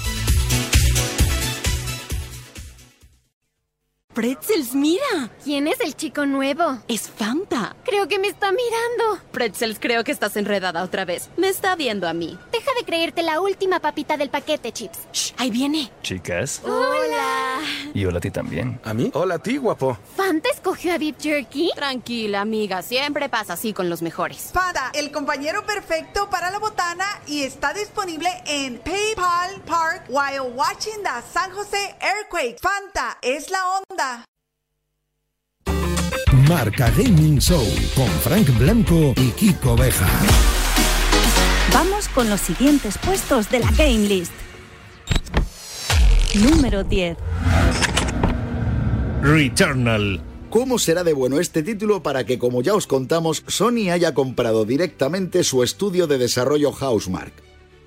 Pretzels, mira. ¿Quién es el chico nuevo? Es Fanta. Creo que me está mirando. Pretzels, creo que estás enredada otra vez. Me está viendo a mí. Deja de creerte la última papita del paquete, Chips. Shh, ahí viene. Chicas. Hola. Y hola a ti también. ¿A mí? Hola a ti, guapo. ¿Fanta escogió a Beef Jerky? Tranquila, amiga. Siempre pasa así con los mejores. Fanta, el compañero perfecto para la botana y está disponible en PayPal Park while watching the San Jose Earthquake. Fanta es la onda. Marca Gaming Show con Frank Blanco y Kiko Beja. Vamos con los siguientes puestos de la Game List. Número 10. Returnal. ¿Cómo será de bueno este título para que, como ya os contamos, Sony haya comprado directamente su estudio de desarrollo Housemark?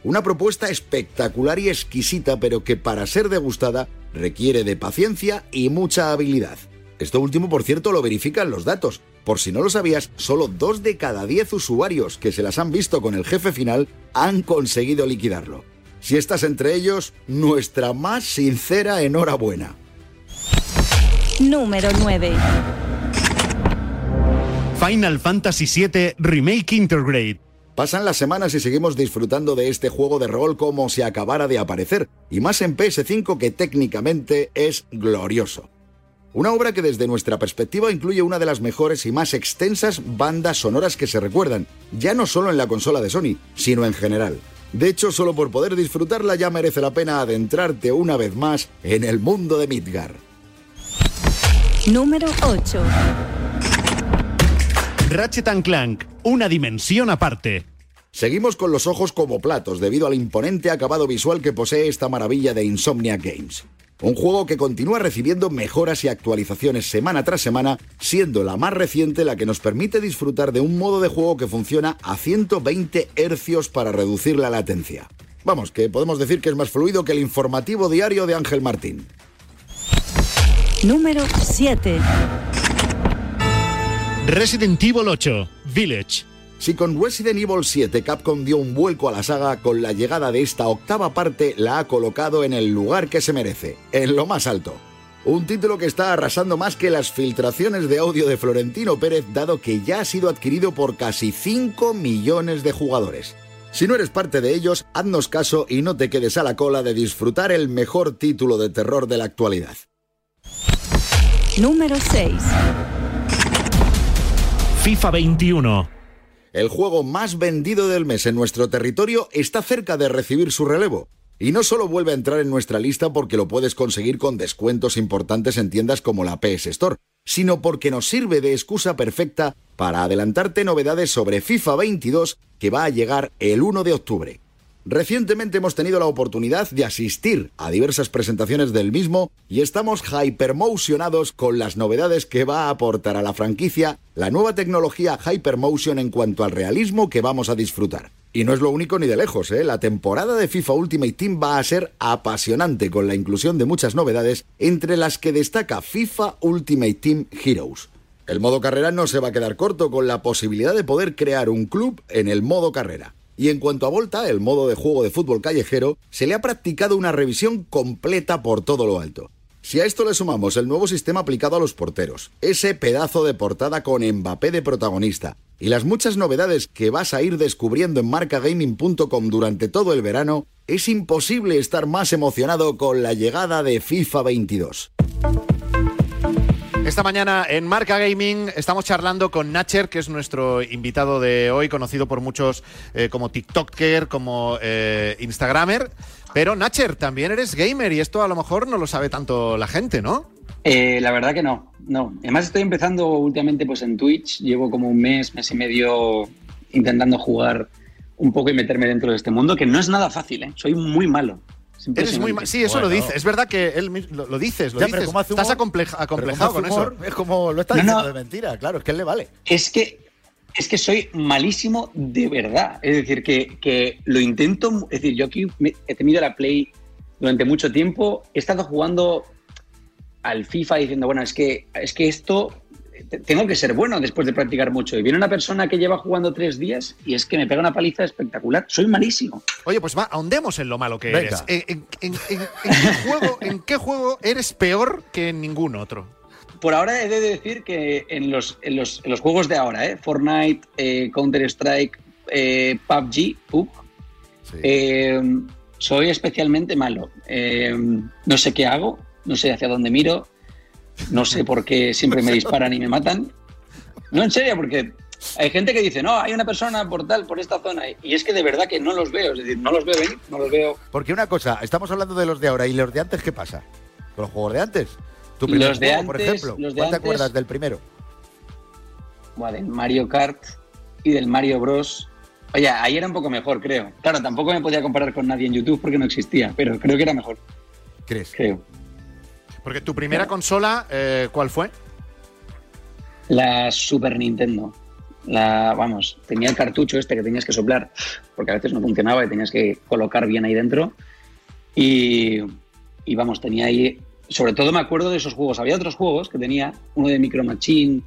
Una propuesta espectacular y exquisita, pero que para ser degustada requiere de paciencia y mucha habilidad. Esto último, por cierto, lo verifican los datos. Por si no lo sabías, solo dos de cada diez usuarios que se las han visto con el jefe final han conseguido liquidarlo. Si estás entre ellos, nuestra más sincera enhorabuena. Número 9. Final Fantasy VII Remake Intergrade. Pasan las semanas y seguimos disfrutando de este juego de rol como si acabara de aparecer, y más en PS5 que técnicamente es glorioso. Una obra que desde nuestra perspectiva incluye una de las mejores y más extensas bandas sonoras que se recuerdan, ya no solo en la consola de Sony, sino en general. De hecho, solo por poder disfrutarla ya merece la pena adentrarte una vez más en el mundo de Midgar. Número 8. Ratchet Clank, una dimensión aparte. Seguimos con los ojos como platos debido al imponente acabado visual que posee esta maravilla de Insomnia Games. Un juego que continúa recibiendo mejoras y actualizaciones semana tras semana, siendo la más reciente la que nos permite disfrutar de un modo de juego que funciona a 120 hercios para reducir la latencia. Vamos, que podemos decir que es más fluido que el informativo diario de Ángel Martín. Número 7. Resident Evil 8, Village. Si con Resident Evil 7 Capcom dio un vuelco a la saga, con la llegada de esta octava parte la ha colocado en el lugar que se merece, en lo más alto. Un título que está arrasando más que las filtraciones de audio de Florentino Pérez, dado que ya ha sido adquirido por casi 5 millones de jugadores. Si no eres parte de ellos, haznos caso y no te quedes a la cola de disfrutar el mejor título de terror de la actualidad. Número 6. FIFA 21. El juego más vendido del mes en nuestro territorio está cerca de recibir su relevo. Y no solo vuelve a entrar en nuestra lista porque lo puedes conseguir con descuentos importantes en tiendas como la PS Store, sino porque nos sirve de excusa perfecta para adelantarte novedades sobre FIFA 22 que va a llegar el 1 de octubre. Recientemente hemos tenido la oportunidad de asistir a diversas presentaciones del mismo y estamos hypermotionados con las novedades que va a aportar a la franquicia la nueva tecnología Hypermotion en cuanto al realismo que vamos a disfrutar. Y no es lo único ni de lejos, ¿eh? la temporada de FIFA Ultimate Team va a ser apasionante con la inclusión de muchas novedades, entre las que destaca FIFA Ultimate Team Heroes. El modo carrera no se va a quedar corto con la posibilidad de poder crear un club en el modo carrera. Y en cuanto a Volta, el modo de juego de fútbol callejero, se le ha practicado una revisión completa por todo lo alto. Si a esto le sumamos el nuevo sistema aplicado a los porteros, ese pedazo de portada con Mbappé de protagonista y las muchas novedades que vas a ir descubriendo en marcagaming.com durante todo el verano, es imposible estar más emocionado con la llegada de FIFA 22. Esta mañana en Marca Gaming estamos charlando con Nacher, que es nuestro invitado de hoy, conocido por muchos eh, como TikToker, como eh, Instagramer. Pero Nacher, también eres gamer y esto a lo mejor no lo sabe tanto la gente, ¿no? Eh, la verdad que no, no. Además estoy empezando últimamente pues en Twitch, llevo como un mes, mes y medio intentando jugar un poco y meterme dentro de este mundo, que no es nada fácil, soy muy malo. Eres muy sí, eso lo dice. Es verdad que él lo, lo dices, lo Ya, dices. pero ¿cómo hace Estás acompleja- acomplejado con humor, eso. Es como lo está diciendo no. de mentira, claro, es que él le vale. Es que, es que soy malísimo de verdad. Es decir, que, que lo intento. Es decir, yo aquí me- he tenido la Play durante mucho tiempo. He estado jugando al FIFA diciendo, bueno, es que, es que esto tengo que ser bueno después de practicar mucho. Y viene una persona que lleva jugando tres días y es que me pega una paliza espectacular. Soy malísimo. Oye, pues va, ahondemos en lo malo que Venga. eres. ¿En, en- en- en- en qué juego, ¿En qué juego eres peor que en ningún otro? Por ahora he de decir que en los, en los, en los juegos de ahora, ¿eh? Fortnite, eh, Counter-Strike, eh, PUBG, PUBG, eh, soy especialmente malo. Eh, no sé qué hago, no sé hacia dónde miro, no sé por qué siempre me disparan y me matan. No, en serio, porque hay gente que dice, no, hay una persona por tal, por esta zona. Y es que de verdad que no los veo, es decir, no los veo venir, no los veo. Porque una cosa, estamos hablando de los de ahora y los de antes, ¿qué pasa? ¿Con los juegos de antes? Tu primer Los de juego, por antes- ejemplo. los de ¿Cuál te antes- acuerdas del primero? Buah, del Mario Kart y del Mario Bros. Oye, ahí era un poco mejor, creo. Claro, tampoco me podía comparar con nadie en YouTube porque no existía, pero creo que era mejor. ¿Crees? Creo. Porque tu primera consola, eh, ¿cuál fue? La Super Nintendo. La, vamos, tenía el cartucho este que tenías que soplar, porque a veces no funcionaba y tenías que colocar bien ahí dentro. Y, y vamos, tenía ahí. Sobre todo me acuerdo de esos juegos. Había otros juegos que tenía, uno de Micro Machine.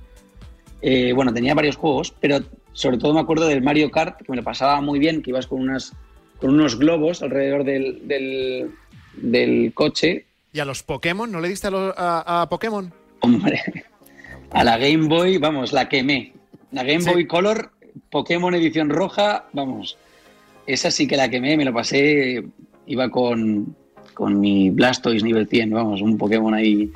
eh, bueno, tenía varios juegos, pero sobre todo me acuerdo del Mario Kart, que me lo pasaba muy bien, que ibas con, unas, con unos globos alrededor del, del, del coche. ¿Y a los Pokémon? ¿No le diste a, los- a- a Pokémon? Hombre, a la Game Boy, vamos, la quemé. La Game Sí. Boy Color, Pokémon edición roja, vamos. Esa sí que la quemé, me lo pasé, iba con, con mi Blastoise nivel 100, vamos, un Pokémon ahí.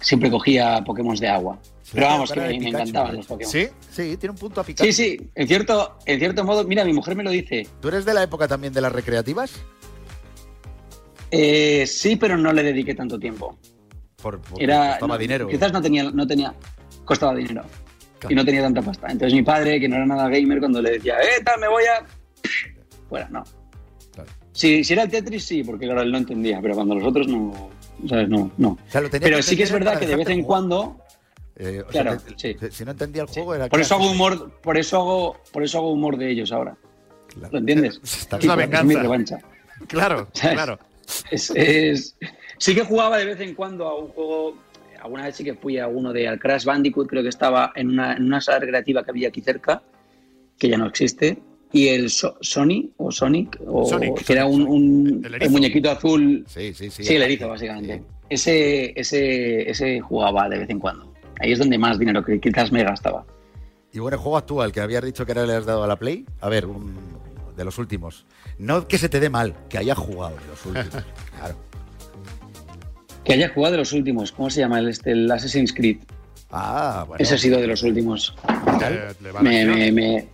Siempre cogía Pokémon de agua. Pero vamos, que me, Pikachu, encantaban ¿eh? los Pokémon. ¿Sí? Sí, tiene un punto a picar. Sí, sí, en cierto, en cierto modo, mira, mi mujer me lo dice. ¿Tú eres de la época también de las recreativas? Eh, sí, pero no le dediqué tanto tiempo. Por, porque Era, costaba no, dinero. Quizás no tenía, no tenía, costaba dinero. Y no tenía tanta pasta. Entonces mi padre, que no era nada gamer, cuando le decía, eh, tal, me voy a... Fuera, no. Si, si era el Tetris, sí, porque claro, él no entendía, pero cuando los otros no, ¿sabes? No, no. sea, lo Pero sí que es verdad que de vez en cuando... Eh, o sea, Claro, que- sí. si no entendía el juego era Por eso hago humor, por eso hago, por eso hago humor de ellos ahora. ¿Lo entiendes? Está Es mi revancha. Claro, ¿Sabes? claro. Es, es- Sí que jugaba de vez en cuando a un juego. Alguna vez sí que fui a uno de al Crash Bandicoot, creo que estaba en una, en una sala recreativa que había aquí cerca, que ya no existe. Y el So- Sony, o Sonic, o Sonic, que era un, un- El el, erizo. muñequito azul. Sí, sí, sí. Sí, el erizo, básicamente. Ese, ese, ese jugaba de vez en cuando. Ahí es donde más dinero que quizás me gastaba. Y bueno, el juego actual que habías dicho que ahora le has dado a la Play. A ver, un- de los últimos. No que se te dé mal, que hayas jugado de los últimos. claro. Que haya jugado de los últimos. ¿Cómo se llama el, este, el Assassin's Creed? Ah, bueno. Ese ha sido de los últimos. Me, me-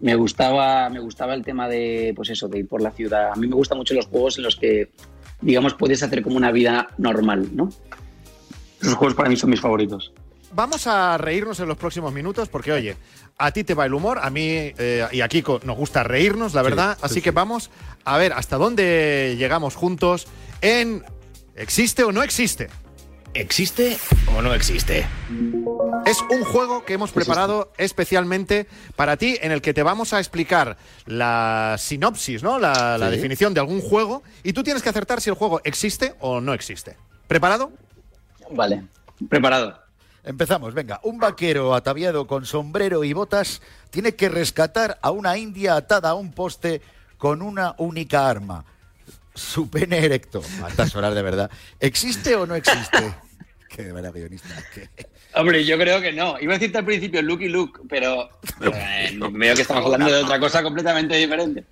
me gustaba me gustaba el tema de pues eso de ir por la ciudad a mí me gustan mucho los juegos en los que digamos puedes hacer como una vida normal no esos juegos para mí son mis favoritos Vamos a reírnos en los próximos minutos porque, oye, a ti te va el humor, a mí eh, y a Kiko nos gusta reírnos, la verdad. sí, Así sí. que vamos a ver hasta dónde llegamos juntos en ¿Existe o no existe? ¿Existe o no existe? Es un juego que hemos preparado especialmente para ti, en el que te vamos a explicar la sinopsis, ¿no? La, la Sí. definición de algún juego, y tú tienes que acertar si el juego existe o no existe. ¿Preparado? vale preparado Empezamos, venga. Un vaquero ataviado con sombrero y botas tiene que rescatar a una india atada a un poste con una única arma. Su pene erecto. A estas horas de verdad. ¿Existe o no existe? Qué de verdad guionista. qué- hombre yo creo que no iba a decirte al principio Lucky Luke pero eh, veo que estamos hablando de otra cosa completamente diferente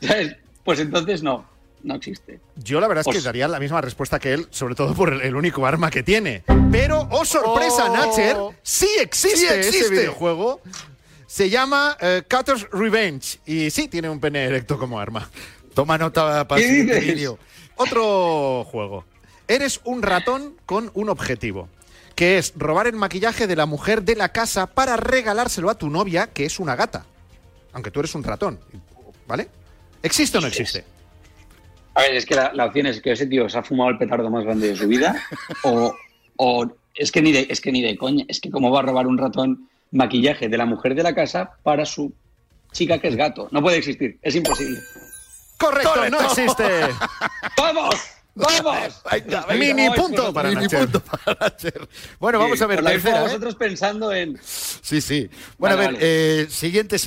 ¿Sabes? pues entonces no no existe Yo la verdad es que Os- daría la misma respuesta que él, sobre todo por el, único arma que tiene. Pero, oh sorpresa, Oh. Natcher, sí existe, Sí ese existe. videojuego. Se llama eh, Cutter's Revenge y sí tiene un pene erecto como arma. Toma nota para el vídeo. Otro juego. Eres un ratón con un objetivo, que es robar el maquillaje de la mujer de la casa para regalárselo a tu novia, que es una gata. Aunque tú eres un ratón, ¿vale? ¿Existe o no existe? A ver, es que la, opción es que ese tío se ha fumado el petardo más grande de su vida o, o es que ni de, es que ni de coña, es que cómo va a robar un ratón maquillaje de la mujer de la casa para su chica que es gato. No puede existir, es imposible. Correcto, no existe. ¡Vamos! ¡Vamos! Mini punto para Mini punto para Nacher. Bueno, vamos a ver, tercera. ¿eh? Vosotros pensando en. Sí, sí. Bueno, a ver, eh, siguiente